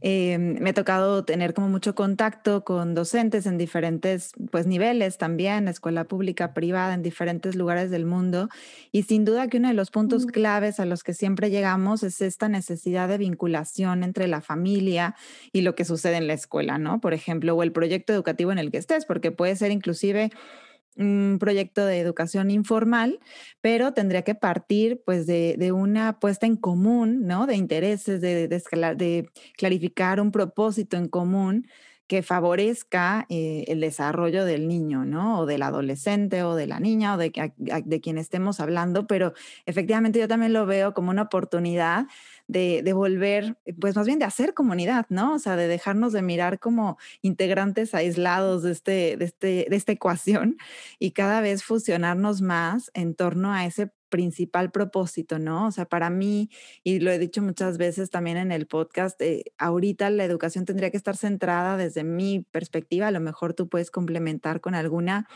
A: eh, me ha tocado tener como mucho contacto con docentes en diferentes pues, niveles también, escuela pública, privada, en diferentes lugares del mundo. Y sin duda que uno de los puntos claves a los que siempre llegamos es esta necesidad de vinculación entre la familia y lo que sucede en la escuela, ¿no? Por ejemplo, o el proyecto educativo en el que estés, porque puede ser inclusive un proyecto de educación informal, pero tendría que partir pues de, una puesta en común, ¿no? De intereses, de, de, clarificar un propósito en común que favorezca eh, el desarrollo del niño, ¿no? O del adolescente o de la niña o de, de quien estemos hablando, pero efectivamente yo también lo veo como una oportunidad de, de, volver, pues más bien de hacer comunidad, ¿no? O sea, de dejarnos de mirar como integrantes aislados de, este, de, este, de esta ecuación y cada vez fusionarnos más en torno a ese principal propósito, ¿no? O sea, para mí, y lo he dicho muchas veces también en el podcast, eh, ahorita la educación tendría que estar centrada desde mi perspectiva, a lo mejor tú puedes complementar con alguna,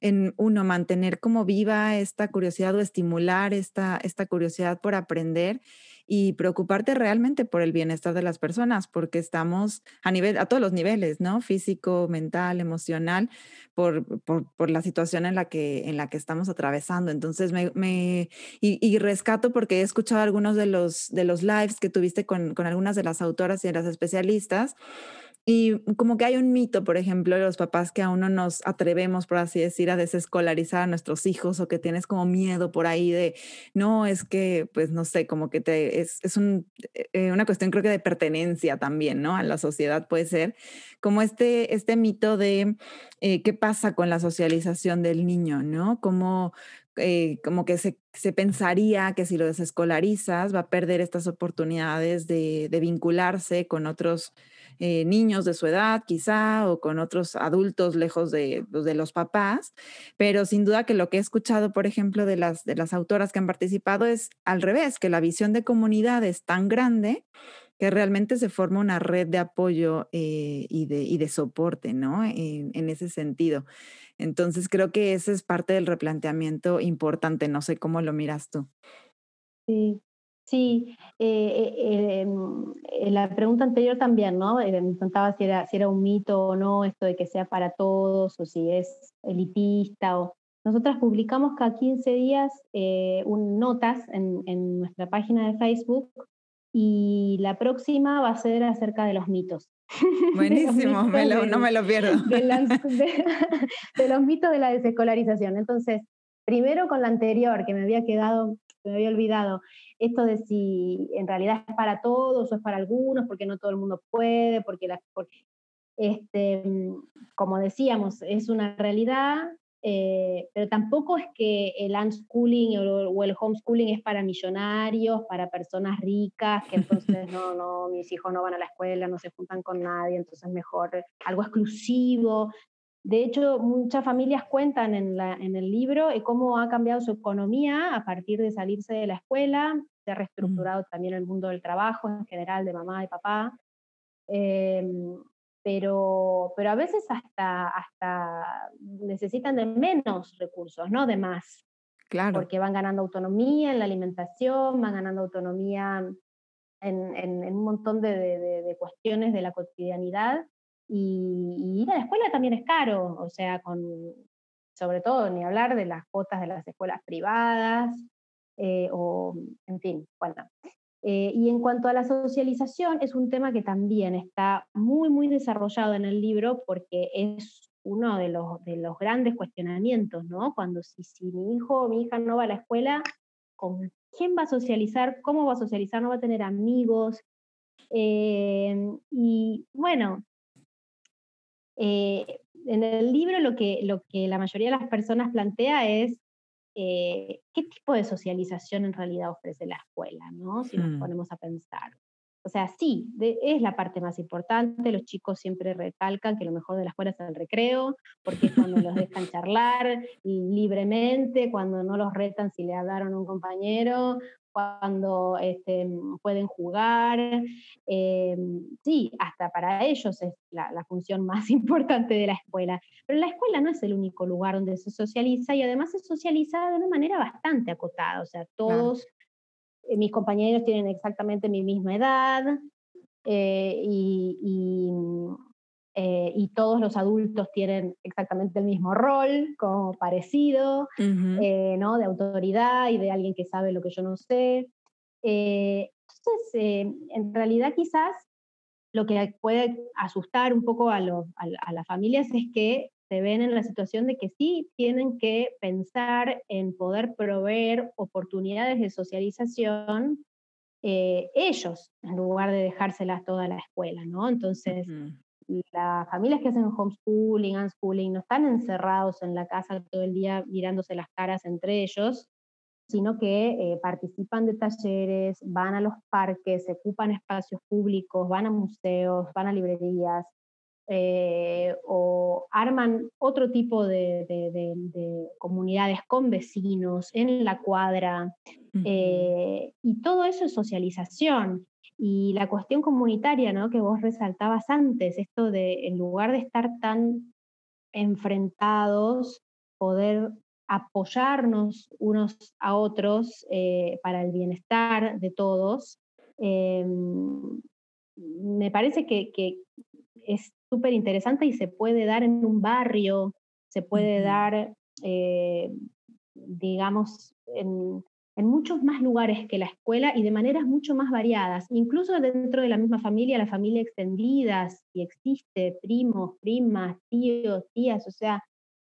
A: en uno, mantener como viva esta curiosidad o estimular esta, esta curiosidad por aprender y preocuparte realmente por el bienestar de las personas, porque estamos a nivel, a todos los niveles, ¿no? Físico, mental, emocional, por, por, la situación en la que, en la que estamos atravesando. Entonces me, me y, rescato porque he escuchado algunos de los, de los lives que tuviste con, con algunas de las autoras y de las especialistas y como que hay un mito, por ejemplo, de los papás que aún no nos atrevemos, por así decir, a desescolarizar a nuestros hijos o que tienes como miedo por ahí de, no, es que, pues no sé, como que te, es, es un, eh, una cuestión creo que de pertenencia también, ¿no? A la sociedad puede ser, como este, este mito de eh, qué pasa con la socialización del niño, ¿no? Como, eh, como que se, se, pensaría que si lo desescolarizas va a perder estas oportunidades de, de vincularse con otros eh, niños de su edad quizá o con otros adultos lejos de, pues, de, los papás, pero sin duda que lo que he escuchado, por ejemplo, de las, de las autoras que han participado es al revés, que la visión de comunidad es tan grande que realmente se forma una red de apoyo eh, y, de, y, de, soporte, ¿no? En, ese sentido. Entonces creo que ese es parte del replanteamiento importante, no sé cómo lo miras tú.
B: Sí, Sí, eh, eh, em, la pregunta anterior también, ¿no? me preguntaba si era, si era un mito o no, esto de que sea para todos o si es elitista. O... Nosotras publicamos cada 15 días un, notas en, en, nuestra página de Facebook y la próxima va a ser acerca de los mitos.
A: Buenísimo, no me lo pierdo.
B: De, de los mitos de la desescolarización. Entonces, primero con la anterior, que me había quedado me había olvidado, esto de si en realidad es para todos o es para algunos, porque no todo el mundo puede, porque, la, este, como decíamos, es una realidad, eh, pero tampoco es que el unschooling o, el homeschooling es para millonarios, para personas ricas, que entonces no, no, mis hijos no van a la escuela, no se juntan con nadie, entonces mejor algo exclusivo. De hecho, muchas familias cuentan en, la, en el libro eh, cómo ha cambiado su economía a partir de salirse de la escuela, se ha mm. reestructurado también el mundo del trabajo en general de mamá y papá. Em, pero, pero a veces hasta, hasta necesitan de menos recursos, no de más.
A: Claro.
B: Porque van ganando autonomía en la alimentación, van ganando autonomía en, en, un montón de, de, de, cuestiones de la cotidianidad y, ir a la escuela también es caro, o sea, con, sobre todo ni hablar de las cuotas de las escuelas privadas, eh, o en fin, bueno. Eh, y en cuanto a la socialización, es un tema que también está muy, muy desarrollado en el libro porque es uno de los, de los grandes cuestionamientos, ¿no? Cuando si, si mi hijo o mi hija no va a la escuela, ¿con quién va a socializar? ¿Cómo va a socializar? ¿No va a tener amigos? Eh, y bueno, eh, en el libro lo que, lo que la mayoría de las personas plantea es eh, qué tipo de socialización en realidad ofrece la escuela, ¿no? Si nos hmm. ponemos a pensar. O sea, sí, es la parte más importante. Los chicos siempre recalcan que lo mejor de la escuela es el recreo, porque es cuando los dejan charlar libremente, cuando no los retan si le hablaron a un compañero, cuando este, pueden jugar. Eh, sí, hasta para ellos es la, función más importante de la escuela. Pero la escuela no es el único lugar donde se socializa y además se socializa de una manera bastante acotada. O sea, todos eh, mis compañeros tienen exactamente mi misma edad eh, y, y, todos los adultos tienen exactamente el mismo rol, como parecido, ¿no? De autoridad y de alguien que sabe lo que yo no sé. entonces, en realidad quizás lo que puede asustar un poco a, a, las familias es que se ven en la situación de que sí tienen que pensar en poder proveer oportunidades de socialización eh, ellos, en lugar de dejárselas toda la escuela, ¿no? Entonces, las familias que hacen homeschooling, unschooling, no están encerrados en la casa todo el día mirándose las caras entre ellos, sino que eh, participan de talleres, van a los parques, se ocupan espacios públicos, van a museos, van a librerías, eh, o arman otro tipo de, comunidades con vecinos en la cuadra, eh, y todo eso es socialización. Y la cuestión comunitaria, ¿no? Que vos resaltabas antes, esto de, en lugar de estar tan enfrentados, poder apoyarnos unos a otros eh, para el bienestar de todos, me parece que, que, es súper interesante y se puede dar en un barrio, se puede dar, eh, digamos, en, muchos más lugares que la escuela y de maneras mucho más variadas, incluso dentro de la misma familia, la familia extendida, si existe, primos, primas, tíos, tías, o sea,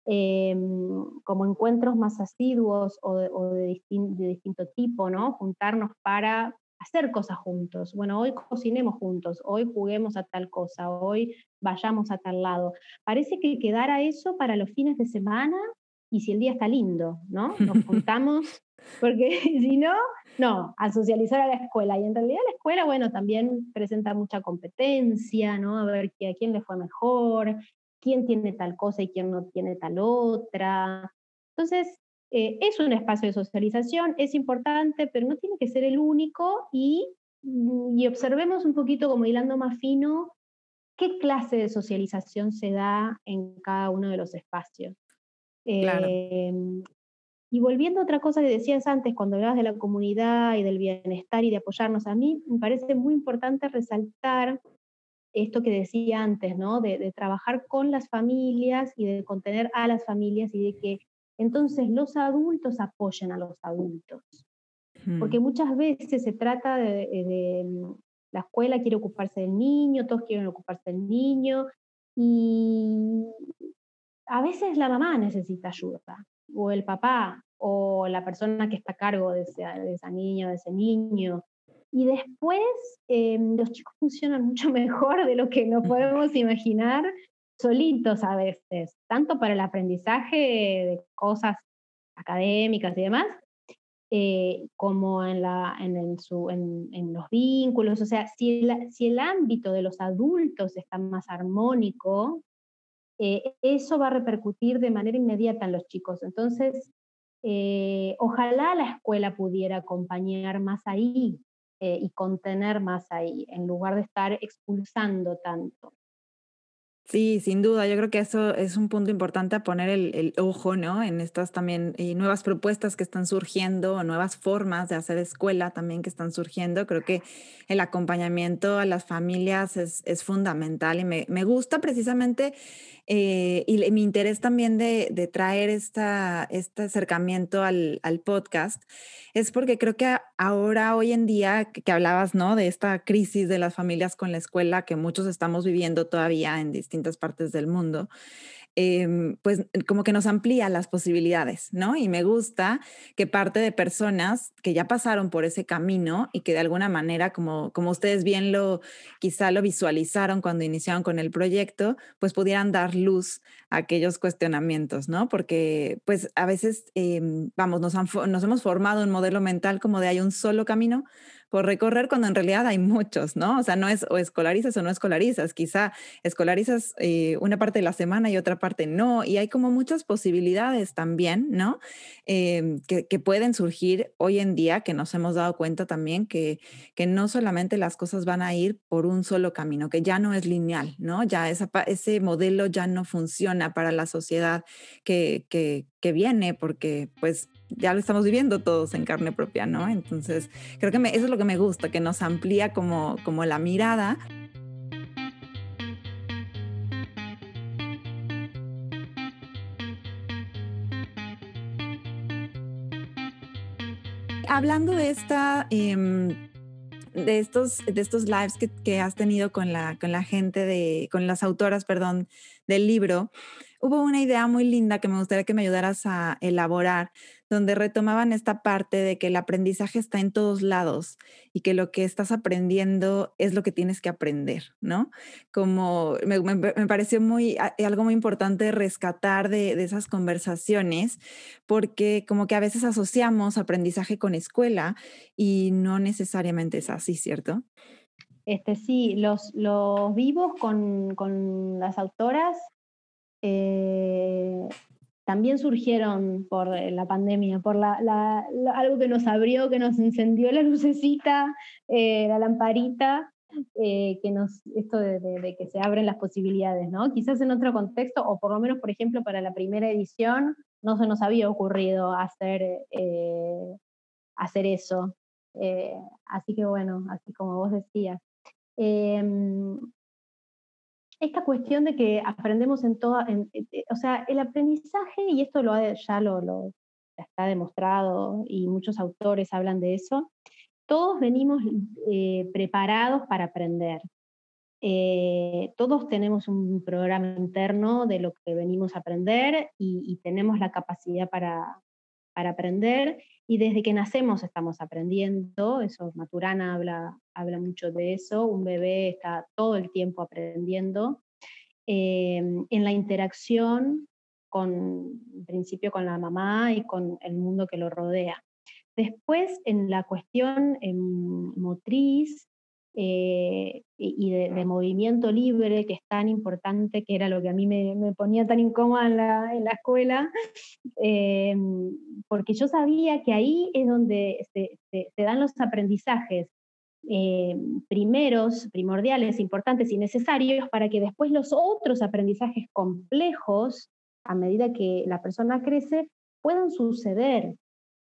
B: em, como encuentros más asiduos o, de, de, distinto tipo, ¿no? Juntarnos para hacer cosas juntos. Bueno, hoy cocinemos juntos, hoy juguemos a tal cosa, hoy vayamos a tal lado. Parece que quedara eso para los fines de semana y si el día está lindo, ¿no? Nos juntamos, porque si no, no, a socializar a la escuela. Y en realidad la escuela, bueno, también presenta mucha competencia, ¿no? A ver a quién le fue mejor, quién tiene tal cosa y quién no tiene tal otra. Entonces, eh, es un espacio de socialización, es importante, pero no tiene que ser el único y, mm, y observemos un poquito como hilando más fino qué clase de socialización se da en cada uno de los espacios. Em, y volviendo a otra cosa que decías antes, cuando hablabas de la comunidad y del bienestar y de apoyarnos, a mí me parece muy importante resaltar esto que decía antes, ¿no? De, de trabajar con las familias y de contener a las familias y de que entonces los adultos apoyan a los adultos. Porque muchas veces se trata de, mm, la escuela quiere ocuparse del niño, todos quieren ocuparse del niño, y a veces la mamá necesita ayuda, o el papá, o la persona que está a cargo de, esa niña, de ese niño. Y después em, los chicos funcionan mucho mejor de lo que nos podemos imaginar solitos a veces, tanto para el aprendizaje de cosas académicas y demás, eh, como en, la, en, el, en, los vínculos. O sea, si el, si el ámbito de los adultos está más armónico, eh, eso va a repercutir de manera inmediata en los chicos. Entonces, eh, ojalá la escuela pudiera acompañar más ahí y contener más ahí, en lugar de estar expulsando tanto.
A: Sí, sin duda, yo creo que eso es un punto importante a poner el, ojo, ¿no? En estas también y nuevas propuestas que están surgiendo, o nuevas formas de hacer escuela también que están surgiendo. Creo que el acompañamiento a las familias es, es fundamental y me, me gusta precisamente eh, y mi interés también de, de traer esta, este acercamiento al, al, podcast es porque creo que ahora, hoy en día, que, hablabas, ¿no? De esta crisis de las familias con la escuela que muchos estamos viviendo todavía en distintas partes del mundo. em, pues como que nos amplía las posibilidades, ¿no? Y me gusta que parte de personas que ya pasaron por ese camino y que de alguna manera, como, como ustedes bien lo, quizá lo visualizaron cuando iniciaron con el proyecto, pues pudieran dar luz a aquellos cuestionamientos, ¿no? Porque pues a veces, em, vamos, nos, nos hemos formado un modelo mental como de hay un solo camino, por recorrer cuando en realidad hay muchos, ¿no? O sea, no es o escolarizas o no escolarizas, quizá escolarizas eh, una parte de la semana y otra parte no, y hay como muchas posibilidades también, ¿no? Em, que, pueden surgir hoy en día, que nos hemos dado cuenta también que, que no solamente las cosas van a ir por un solo camino, que ya no es lineal, ¿no? Ya ese modelo ya no funciona para la sociedad que, que, que viene, porque pues ya lo estamos viviendo todos en carne propia, ¿no? Entonces, creo que eso es lo que me gusta, que nos amplía como, como la mirada. Hablando de esta... Em, de estos, de estos lives que, que, has tenido con la, con la gente de, con las autoras, perdón, del libro, hubo una idea muy linda que me gustaría que me ayudaras a elaborar, donde retomaban esta parte de que el aprendizaje está en todos lados y que lo que estás aprendiendo es lo que tienes que aprender, ¿no? Como me, pareció muy, algo muy importante rescatar de, de, esas conversaciones, porque como que a veces asociamos aprendizaje con escuela y no necesariamente es así, ¿cierto?
B: Este, sí, los, los vivos con, con las autoras eh, también surgieron por la pandemia, por la, algo que nos abrió, que nos encendió la lucecita, eh, la lamparita, eh, que nos, esto de, que se abren las posibilidades, ¿no? Quizás en otro contexto, o por lo menos, por ejemplo, para la primera edición, no se nos había ocurrido hacer, hacer eso. así que bueno, así como vos decías. Esta cuestión de que aprendemos en toda, o sea, el aprendizaje, y esto lo ya lo, está demostrado y muchos autores hablan de eso, todos venimos eh, preparados para aprender. Eh, todos tenemos un programa interno de lo que venimos a aprender y, tenemos la capacidad para, para, aprender y desde que nacemos estamos aprendiendo, eso Maturana habla, habla mucho de eso, un bebé está todo el tiempo aprendiendo, em, en la interacción con, en principio con la mamá y con el mundo que lo rodea. Después, en la cuestión em, motriz, eh, y de, movimiento libre, que es tan importante, que era lo que a mí me, ponía tan incómoda en la, escuela, eh, porque yo sabía que ahí es donde se, dan los aprendizajes eh, primeros, primordiales, importantes y necesarios para que después los otros aprendizajes complejos, a medida que la persona crece, puedan suceder.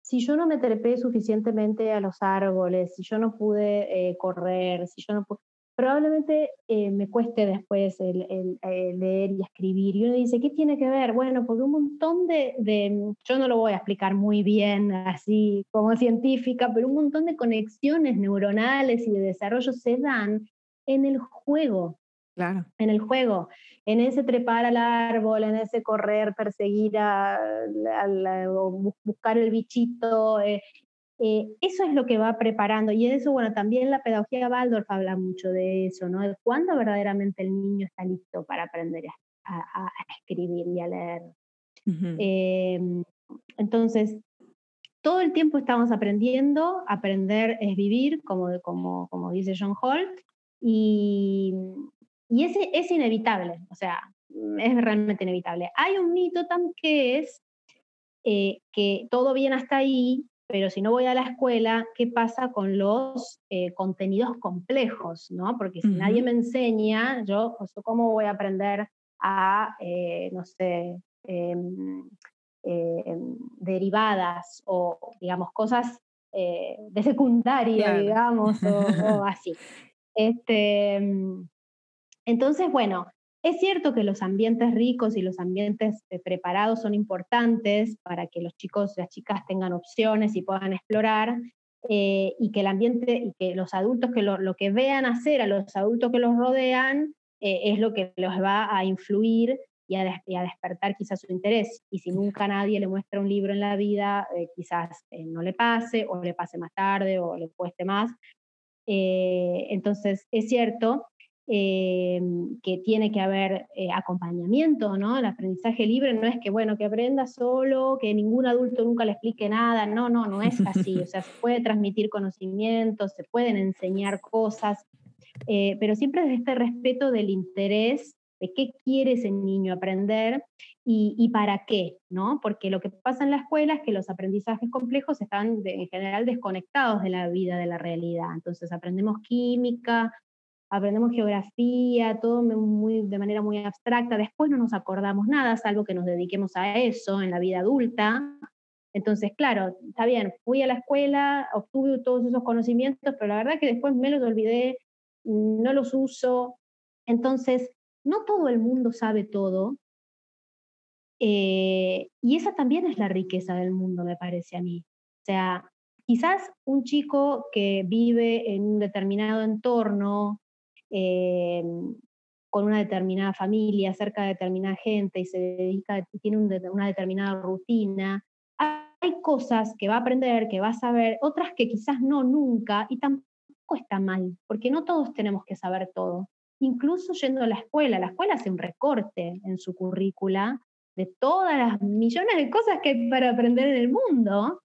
B: Si yo no me trepé suficientemente a los árboles, si yo no pude eh, correr, si yo no probablemente eh, me cueste después el, leer y escribir. Y uno dice, ¿qué tiene que ver? Bueno, porque un montón de, de, yo no lo voy a explicar muy bien así como científica, pero un montón de conexiones neuronales y de desarrollo se dan en el juego. En el juego, en ese trepar al árbol, en ese correr, perseguir, a, buscar el bichito, eh, eh, eso es lo que va preparando. Y eso, bueno, también la pedagogía Waldorf habla mucho de eso, ¿no? De cuándo verdaderamente el niño está listo para aprender a, escribir y a leer. Em, entonces, todo el tiempo estamos aprendiendo, aprender es vivir, como, como, como dice John Holt, y, y ese es inevitable, o sea, es realmente inevitable. Hay un mito también que es eh, que todo bien hasta ahí, pero si no voy a la escuela, ¿qué pasa con los eh, contenidos complejos? ¿no? Porque si nadie me enseña, yo, ¿cómo voy a aprender a, eh, no sé, em, em, derivadas o, digamos, cosas de secundaria, digamos, o, o, así? Este, em, entonces, bueno, es cierto que los ambientes ricos y los ambientes eh, preparados son importantes para que los chicos y las chicas tengan opciones y puedan explorar, eh, y que el ambiente y que los adultos que lo, que vean hacer a los adultos que los rodean eh, es lo que los va a influir y a, despertar quizás su interés. Y si nunca nadie le muestra un libro en la vida, quizás no le pase o le pase más tarde o le cueste más. entonces, es cierto que tiene que haber acompañamiento, ¿no? El aprendizaje libre no es que, bueno, que aprenda solo, que ningún adulto nunca le explique nada, no, no, no es así, o sea, se puede transmitir conocimientos, se pueden enseñar cosas, eh, pero siempre desde este respeto del interés de qué quiere ese niño aprender y, para qué, ¿no? Porque lo que pasa en la escuela es que los aprendizajes complejos están en general desconectados de la vida, de la realidad. Entonces aprendemos química, aprendemos geografía, todo muy, de manera muy abstracta. Después no nos acordamos nada, salvo que nos dediquemos a eso en la vida adulta. Entonces, claro, está bien, fui a la escuela, obtuve todos esos conocimientos, pero la verdad que después me los olvidé no los uso. Entonces, no todo el mundo sabe todo. Eh, y esa también es la riqueza del mundo, me parece a mí. O sea, quizás un chico que vive en un determinado entorno, eh, con una determinada familia, cerca de determinada gente y se dedica, tiene una determinada rutina, hay cosas que va a aprender, que va a saber, otras que quizás no nunca, y tampoco está mal, porque no todos tenemos que saber todo. Incluso yendo a la escuela, la escuela hace un recorte en su currícula de todas las millones de cosas que hay para aprender en el mundo.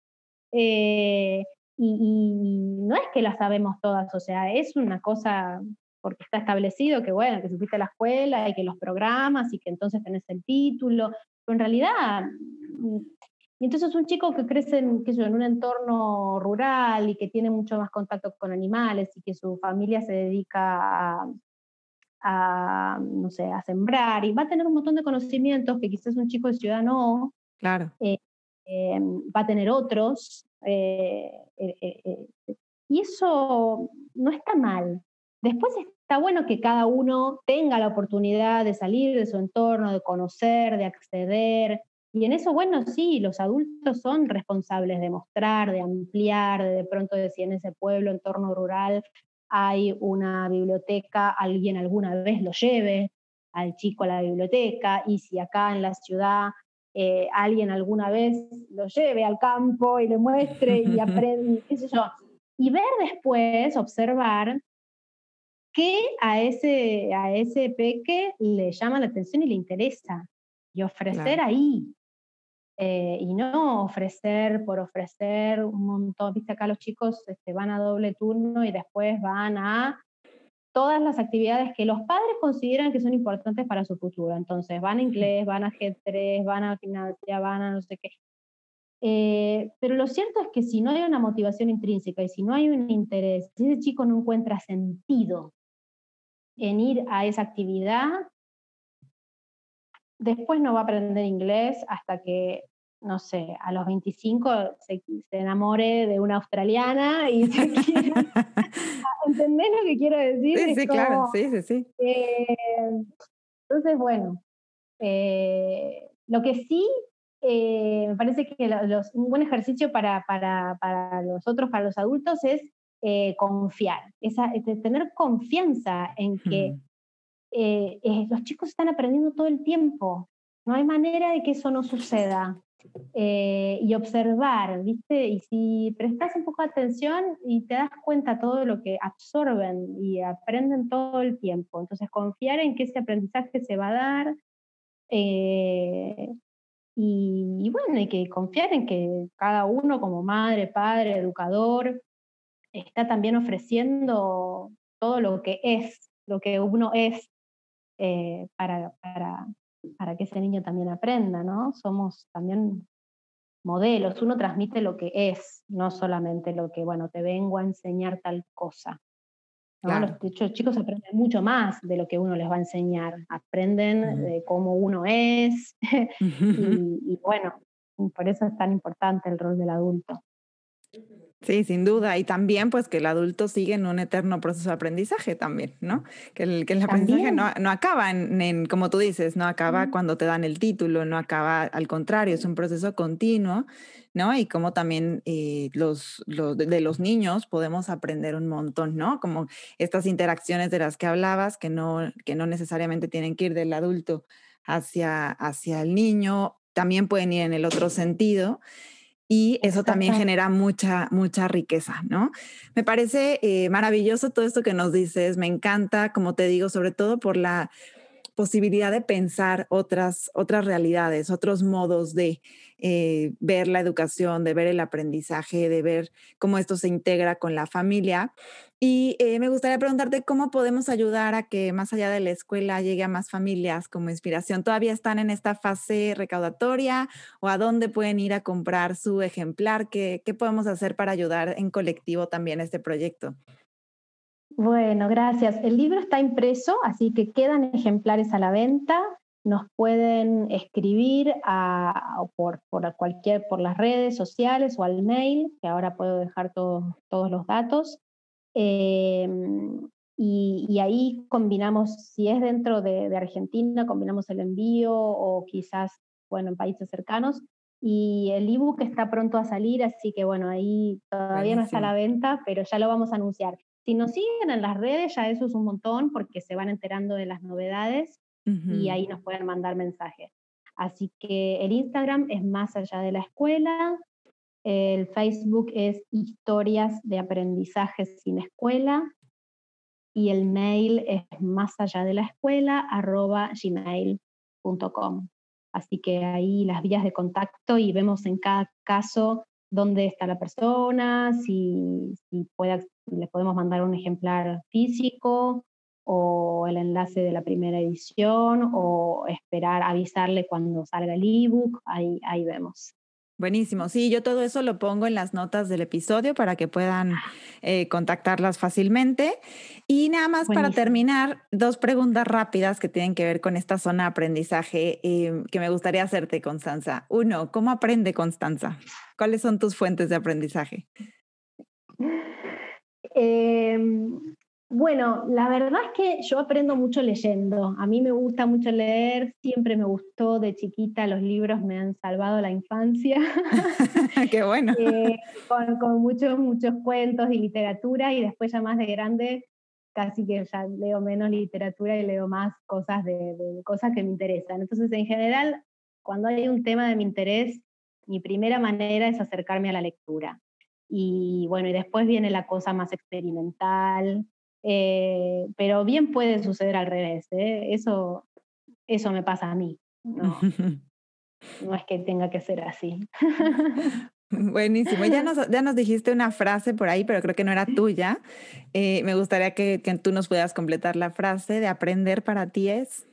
B: Eh, y, no es que las sabemos todas, o sea, es una cosa porque está establecido que, bueno, que supiste la escuela y que los programas y que entonces tenés el título, pero en realidad y entonces un chico que crece en, en un entorno rural y que tiene mucho más contacto con animales y que su familia se dedica a, no sé, a sembrar y va a tener un montón de conocimientos que quizás un chico de ciudad no.
A: Claro.
B: Eh, eh, va a tener otros. Eh, y eso no está mal. Después está bueno que cada uno tenga la oportunidad de salir de su entorno, de conocer, de acceder, y en eso, bueno, sí, los adultos son responsables de mostrar, de ampliar, de, de pronto decir en ese pueblo, entorno rural, hay una biblioteca, alguien alguna vez lo lleve al chico a la biblioteca, y si acá en la ciudad eh, alguien alguna vez lo lleve al campo y le muestre y aprende, qué sé yo. Y ver después, observar qué a ese, a ese peque le llama la atención y le interesa. Y ofrecer ahí, eh, y no ofrecer por ofrecer un montón, viste acá los chicos este, van a doble turno y después van a todas las actividades que los padres consideran que son importantes para su futuro. Entonces van a inglés, van a G3, van a gimnasia, van a no sé qué. Eh, pero lo cierto es que si no hay una motivación intrínseca y si no hay un interés, si ese chico no encuentra sentido en ir a esa actividad, Después no va a aprender inglés hasta que, no sé, a los 25 se, enamore de una australiana y se quiera... ¿Entendés lo que quiero decir?
A: Sí, sí, claro, sí, sí, sí.
B: Eh, entonces, bueno, eh, lo que sí eh, me parece que un buen ejercicio para, para, para nosotros, para los adultos, es confiar, esa, tener confianza en que mm. Eh, eh, los chicos están aprendiendo todo el tiempo. No hay manera de que eso no suceda. Eh, y observar, ¿viste? Y si prestas un poco de atención y te das cuenta todo lo que absorben y aprenden todo el tiempo. Entonces, confiar en que ese aprendizaje se va a dar. y, y, bueno, hay que confiar en que cada uno como madre, padre, educador, está también ofreciendo todo lo que es, lo que uno es eh, para, para, para, que ese niño también aprenda, ¿no? Somos también modelos, uno transmite lo que es, no solamente lo que, bueno, te vengo a enseñar tal cosa. Los, chicos aprenden mucho más de lo que uno les va a enseñar, aprenden de cómo uno es y bueno, por eso es tan importante el rol del adulto.
A: Sí, sin duda. Y también, pues, que el adulto sigue en un eterno proceso de aprendizaje también, ¿no? Que el, que el aprendizaje no, no, acaba en, como tú dices, no acaba cuando te dan el título, no acaba, al contrario, es un proceso continuo, ¿no? Y como también eh, los, los, de los niños podemos aprender un montón, ¿no? Como estas interacciones de las que hablabas, que no, que no necesariamente tienen que ir del adulto hacia, hacia el niño, también pueden ir en el otro sentido. Y eso también genera mucha, mucha riqueza, ¿no? Me parece eh, maravilloso todo esto que nos dices, me encanta, como te digo, sobre todo por la posibilidad de pensar otras, otras realidades, otros modos de eh, ver la educación, de ver el aprendizaje, de ver cómo esto se integra con la familia. Y eh, me gustaría preguntarte cómo podemos ayudar a que más allá de la escuela llegue a más familias como inspiración. ¿Todavía están en esta fase recaudatoria o a dónde pueden ir a comprar su ejemplar? ¿Qué, qué podemos hacer para ayudar en colectivo también a este proyecto?
B: Bueno, gracias. El libro está impreso, así que quedan ejemplares a la venta. Nos pueden escribir por, cualquier, por las redes sociales o al mail, que ahora puedo dejar todos los datos. Em, y, ahí combinamos, si es dentro de, Argentina, combinamos el envío o quizás, bueno, en países cercanos. Y el ebook está pronto a salir, así que bueno, ahí todavía no está a la venta, pero ya lo vamos a anunciar. Si nos siguen en las redes, ya eso es un montón porque se van enterando de las novedades y ahí nos pueden mandar mensajes. Así que el Instagram es más allá de la escuela, el Facebook es historias de aprendizaje sin escuela y el mail es más allá de la escuela arroba gmail.com. Así que ahí las vías de contacto y vemos en cada caso dónde está la persona, si, si le podemos mandar un ejemplar físico o el enlace de la primera edición o esperar avisarle cuando salga el ebook, ahí, ahí vemos.
A: Buenísimo, sí, yo todo eso lo pongo en las notas del episodio para que puedan eh, contactarlas fácilmente. Y nada más para terminar, dos preguntas rápidas que tienen que ver con esta zona de aprendizaje eh, que me gustaría hacerte, Constanza. Uno, ¿cómo aprende Constanza? ¿Cuáles son tus fuentes de aprendizaje?
B: Em, bueno, la verdad es que yo aprendo mucho leyendo. A mí me gusta mucho leer, siempre me gustó de chiquita, los libros me han salvado la infancia.
A: Qué bueno.
B: Eh, con, muchos, muchos cuentos y literatura y después ya más de grande casi que ya leo menos literatura y leo más cosas de, cosas que me interesan. Entonces, en general, cuando hay un tema de mi interés, mi primera manera es acercarme a la lectura. Y bueno, y después viene la cosa más experimental, eh, pero bien puede suceder al revés, ¿eh? eso, eso me pasa a mí. No, no es que tenga que ser así.
A: Buenísimo. Ya nos, ya nos dijiste una frase por ahí, pero creo que no era tuya. Eh, me gustaría que, que, tú nos puedas completar la frase de aprender para ti es.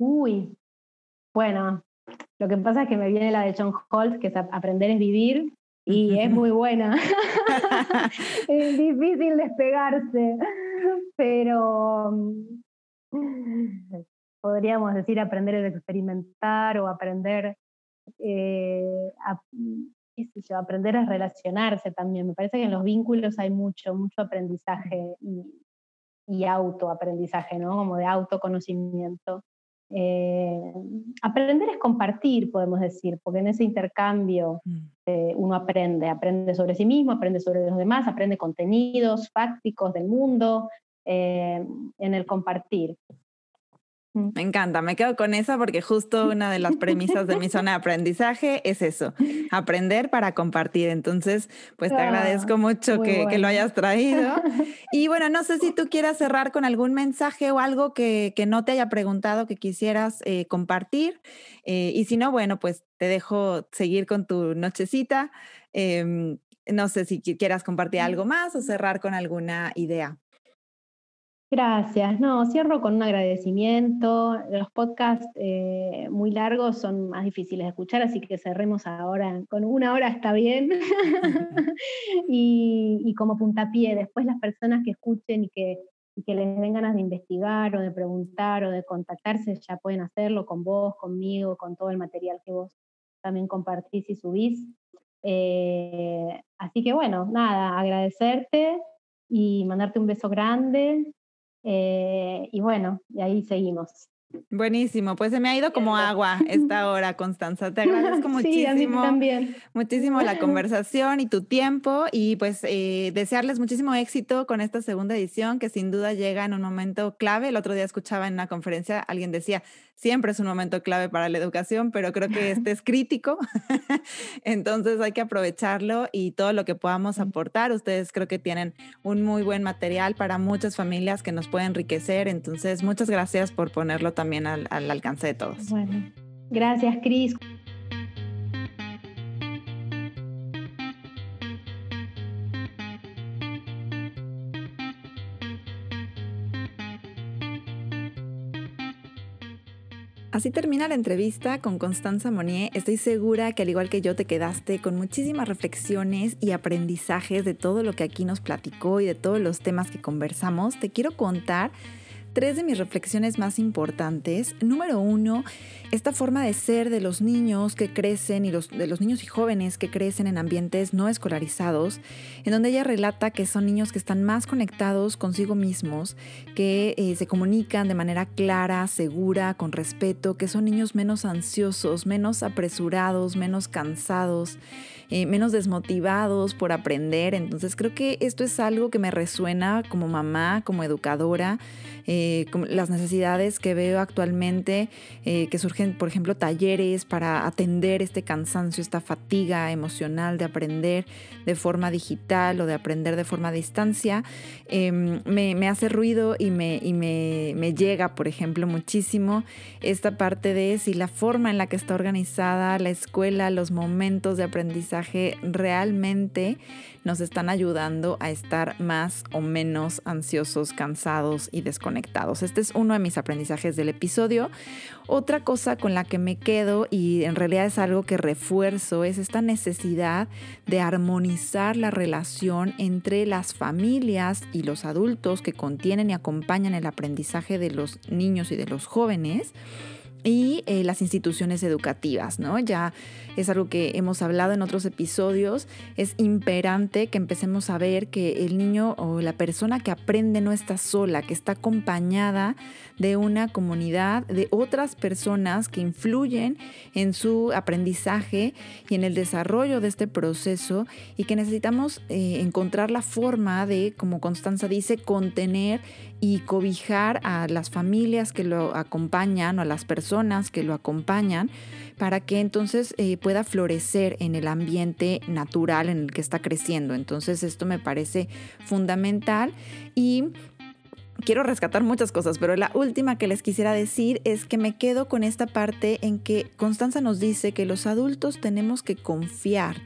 B: Uy, bueno, lo que pasa es que me viene la de John Holt, que es aprender es vivir, y es muy buena. es difícil despegarse, pero podríamos decir aprender es experimentar o aprender eh, a, aprender a relacionarse también. Me parece que en los vínculos hay mucho, mucho aprendizaje y, y autoaprendizaje, ¿no? Como de autoconocimiento. Eh, aprender es compartir, podemos decir, porque en ese intercambio mm. eh, uno aprende, aprende sobre sí mismo, aprende sobre los demás, aprende contenidos fácticos del mundo, eh, en el compartir.
A: Mm. Me encanta, me quedo con esa porque justo una de las premisas de mi zona de aprendizaje es eso, aprender para compartir. Entonces, pues te agradezco ah, mucho que, lo hayas traído. Y bueno, no sé si tú quieras cerrar con algún mensaje o algo que, no te haya preguntado que quisieras eh, compartir. Eh, y si no, bueno, pues te dejo seguir con tu nochecita. Em, no sé si quieras compartir algo más o cerrar con alguna idea.
B: Gracias. No, cierro con un agradecimiento. Los podcasts eh, muy largos son más difíciles de escuchar, así que cerremos ahora con una hora está bien. y, como puntapié, después las personas que escuchen y que, que les den ganas de investigar o de preguntar o de contactarse, ya pueden hacerlo con vos, conmigo, con todo el material que vos también compartís y subís. Eh, así que bueno, nada, agradecerte y mandarte un beso grande eh, y bueno, y ahí seguimos.
A: Buenísimo, pues se me ha ido como agua esta hora, Constanza. Te agradezco muchísimo. Sí, también. Muchísimo la conversación y tu tiempo y pues eh, desearles muchísimo éxito con esta segunda edición que sin duda llega en un momento clave. El otro día escuchaba en una conferencia, alguien decía, siempre es un momento clave para la educación, pero creo que este es crítico. Entonces hay que aprovecharlo y todo lo que podamos aportar. Ustedes creo que tienen un muy buen material para muchas familias que nos puede enriquecer. Entonces, muchas gracias por ponerlo también al, al alcance de todos.
B: Bueno, gracias, Cris.
A: Así termina la entrevista con Constanza Monier. Estoy segura que al igual que yo te quedaste con muchísimas reflexiones y aprendizajes de todo lo que aquí nos platicó y de todos los temas que conversamos. Te quiero contar tres de mis reflexiones más importantes. Número uno, esta forma de ser de los niños que crecen y los, de los niños y jóvenes que crecen en ambientes no escolarizados, en donde ella relata que son niños que están más conectados consigo mismos, que eh, se comunican de manera clara, segura, con respeto, que son niños menos ansiosos, menos apresurados, menos cansados, eh, menos desmotivados por aprender. Entonces creo que esto es algo que me resuena como mamá, como educadora. Eh, las necesidades que veo actualmente, eh, que surgen, por ejemplo, talleres para atender este cansancio, esta fatiga emocional de aprender de forma digital o de aprender de forma a distancia, em, me, hace ruido y, me, y me, me llega, por ejemplo, muchísimo esta parte de si la forma en la que está organizada la escuela, los momentos de aprendizaje realmente nos están ayudando a estar más o menos ansiosos, cansados y desconectados. Este es uno de mis aprendizajes del episodio. Otra cosa con la que me quedo y en realidad es algo que refuerzo es esta necesidad de armonizar la relación entre las familias y los adultos que contienen y acompañan el aprendizaje de los niños y de los jóvenes y eh, las instituciones educativas, ¿no? Ya es algo que hemos hablado en otros episodios, es imperante que empecemos a ver que el niño o la persona que aprende no está sola, que está acompañada de una comunidad, de otras personas que influyen en su aprendizaje y en el desarrollo de este proceso y que necesitamos eh, encontrar la forma de, como Constanza dice, contener y cobijar a las familias que lo acompañan o a las personas que lo acompañan para que entonces eh, pueda florecer en el ambiente natural en el que está creciendo. Entonces esto me parece fundamental y quiero rescatar muchas cosas, pero la última que les quisiera decir es que me quedo con esta parte en que Constanza nos dice que los adultos tenemos que confiar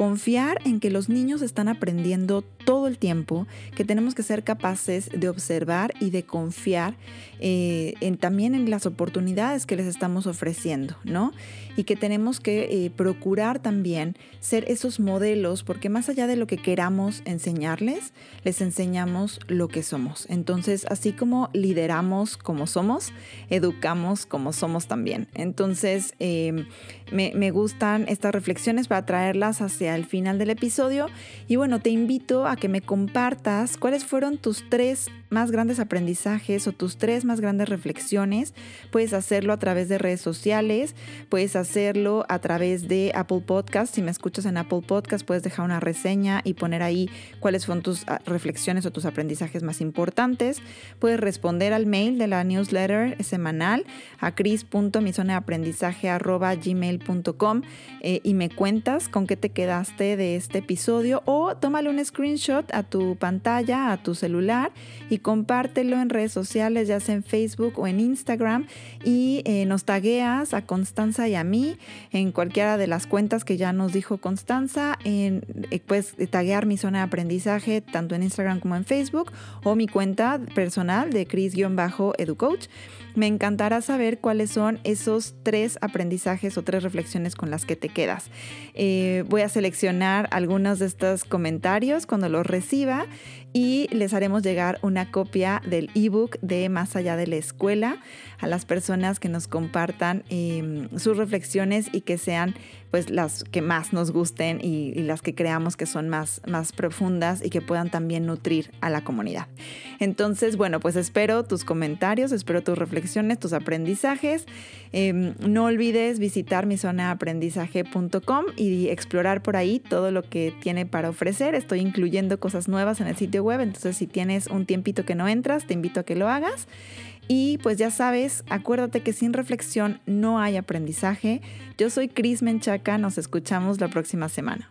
A: Confiar en que los niños están aprendiendo todo el tiempo, que tenemos que ser capaces de observar y de confiar eh, en, también en las oportunidades que les estamos ofreciendo, ¿no? Y que tenemos que eh, procurar también ser esos modelos, porque más allá de lo que queramos enseñarles, les enseñamos lo que somos. Entonces, así como lideramos como somos, educamos como somos también. Entonces, em, me, me gustan estas reflexiones para traerlas hacia al final del episodio. Y bueno, te invito a que me compartas cuáles fueron tus tres más grandes aprendizajes o tus tres más grandes reflexiones. Puedes hacerlo a través de redes sociales, puedes hacerlo a través de Apple Podcast. Si me escuchas en Apple Podcast, puedes dejar una reseña y poner ahí cuáles fueron tus ah, reflexiones o tus aprendizajes más importantes. Puedes responder al mail de la newsletter semanal a cris.mizonaaprendizaje.gmail.com eh, y me cuentas con qué te quedaste de este episodio o tómale un screenshot a tu pantalla, a tu celular y compártelo en redes sociales, ya sea en Facebook o en Instagram, y eh, nos tagueas a Constanza y a mí en cualquiera de las cuentas que ya nos dijo Constanza. En, eh, puedes taguear mi zona de aprendizaje tanto en Instagram como en Facebook o mi cuenta personal de Chris-EduCoach. Me encantará saber cuáles son esos tres aprendizajes o tres reflexiones con las que te quedas. Eh, voy a seleccionar algunos de estos comentarios cuando los reciba y les haremos llegar una copia del ebook de Más allá de la escuela a las personas que nos compartan em, sus reflexiones y que sean pues las que más nos gusten y, las que creamos que son más, más profundas y que puedan también nutrir a la comunidad. Entonces, bueno, pues espero tus comentarios, espero tus reflexiones, tus aprendizajes. Em, no olvides visitar mi zona aprendizaje.com y explorar por ahí todo lo que tiene para ofrecer. Estoy incluyendo cosas nuevas en el web, entonces si tienes un tiempito que no entras, te invito a que lo hagas. Y pues ya sabes, acuérdate que sin reflexión no hay aprendizaje. Yo soy Cris Menchaca, nos escuchamos la próxima semana.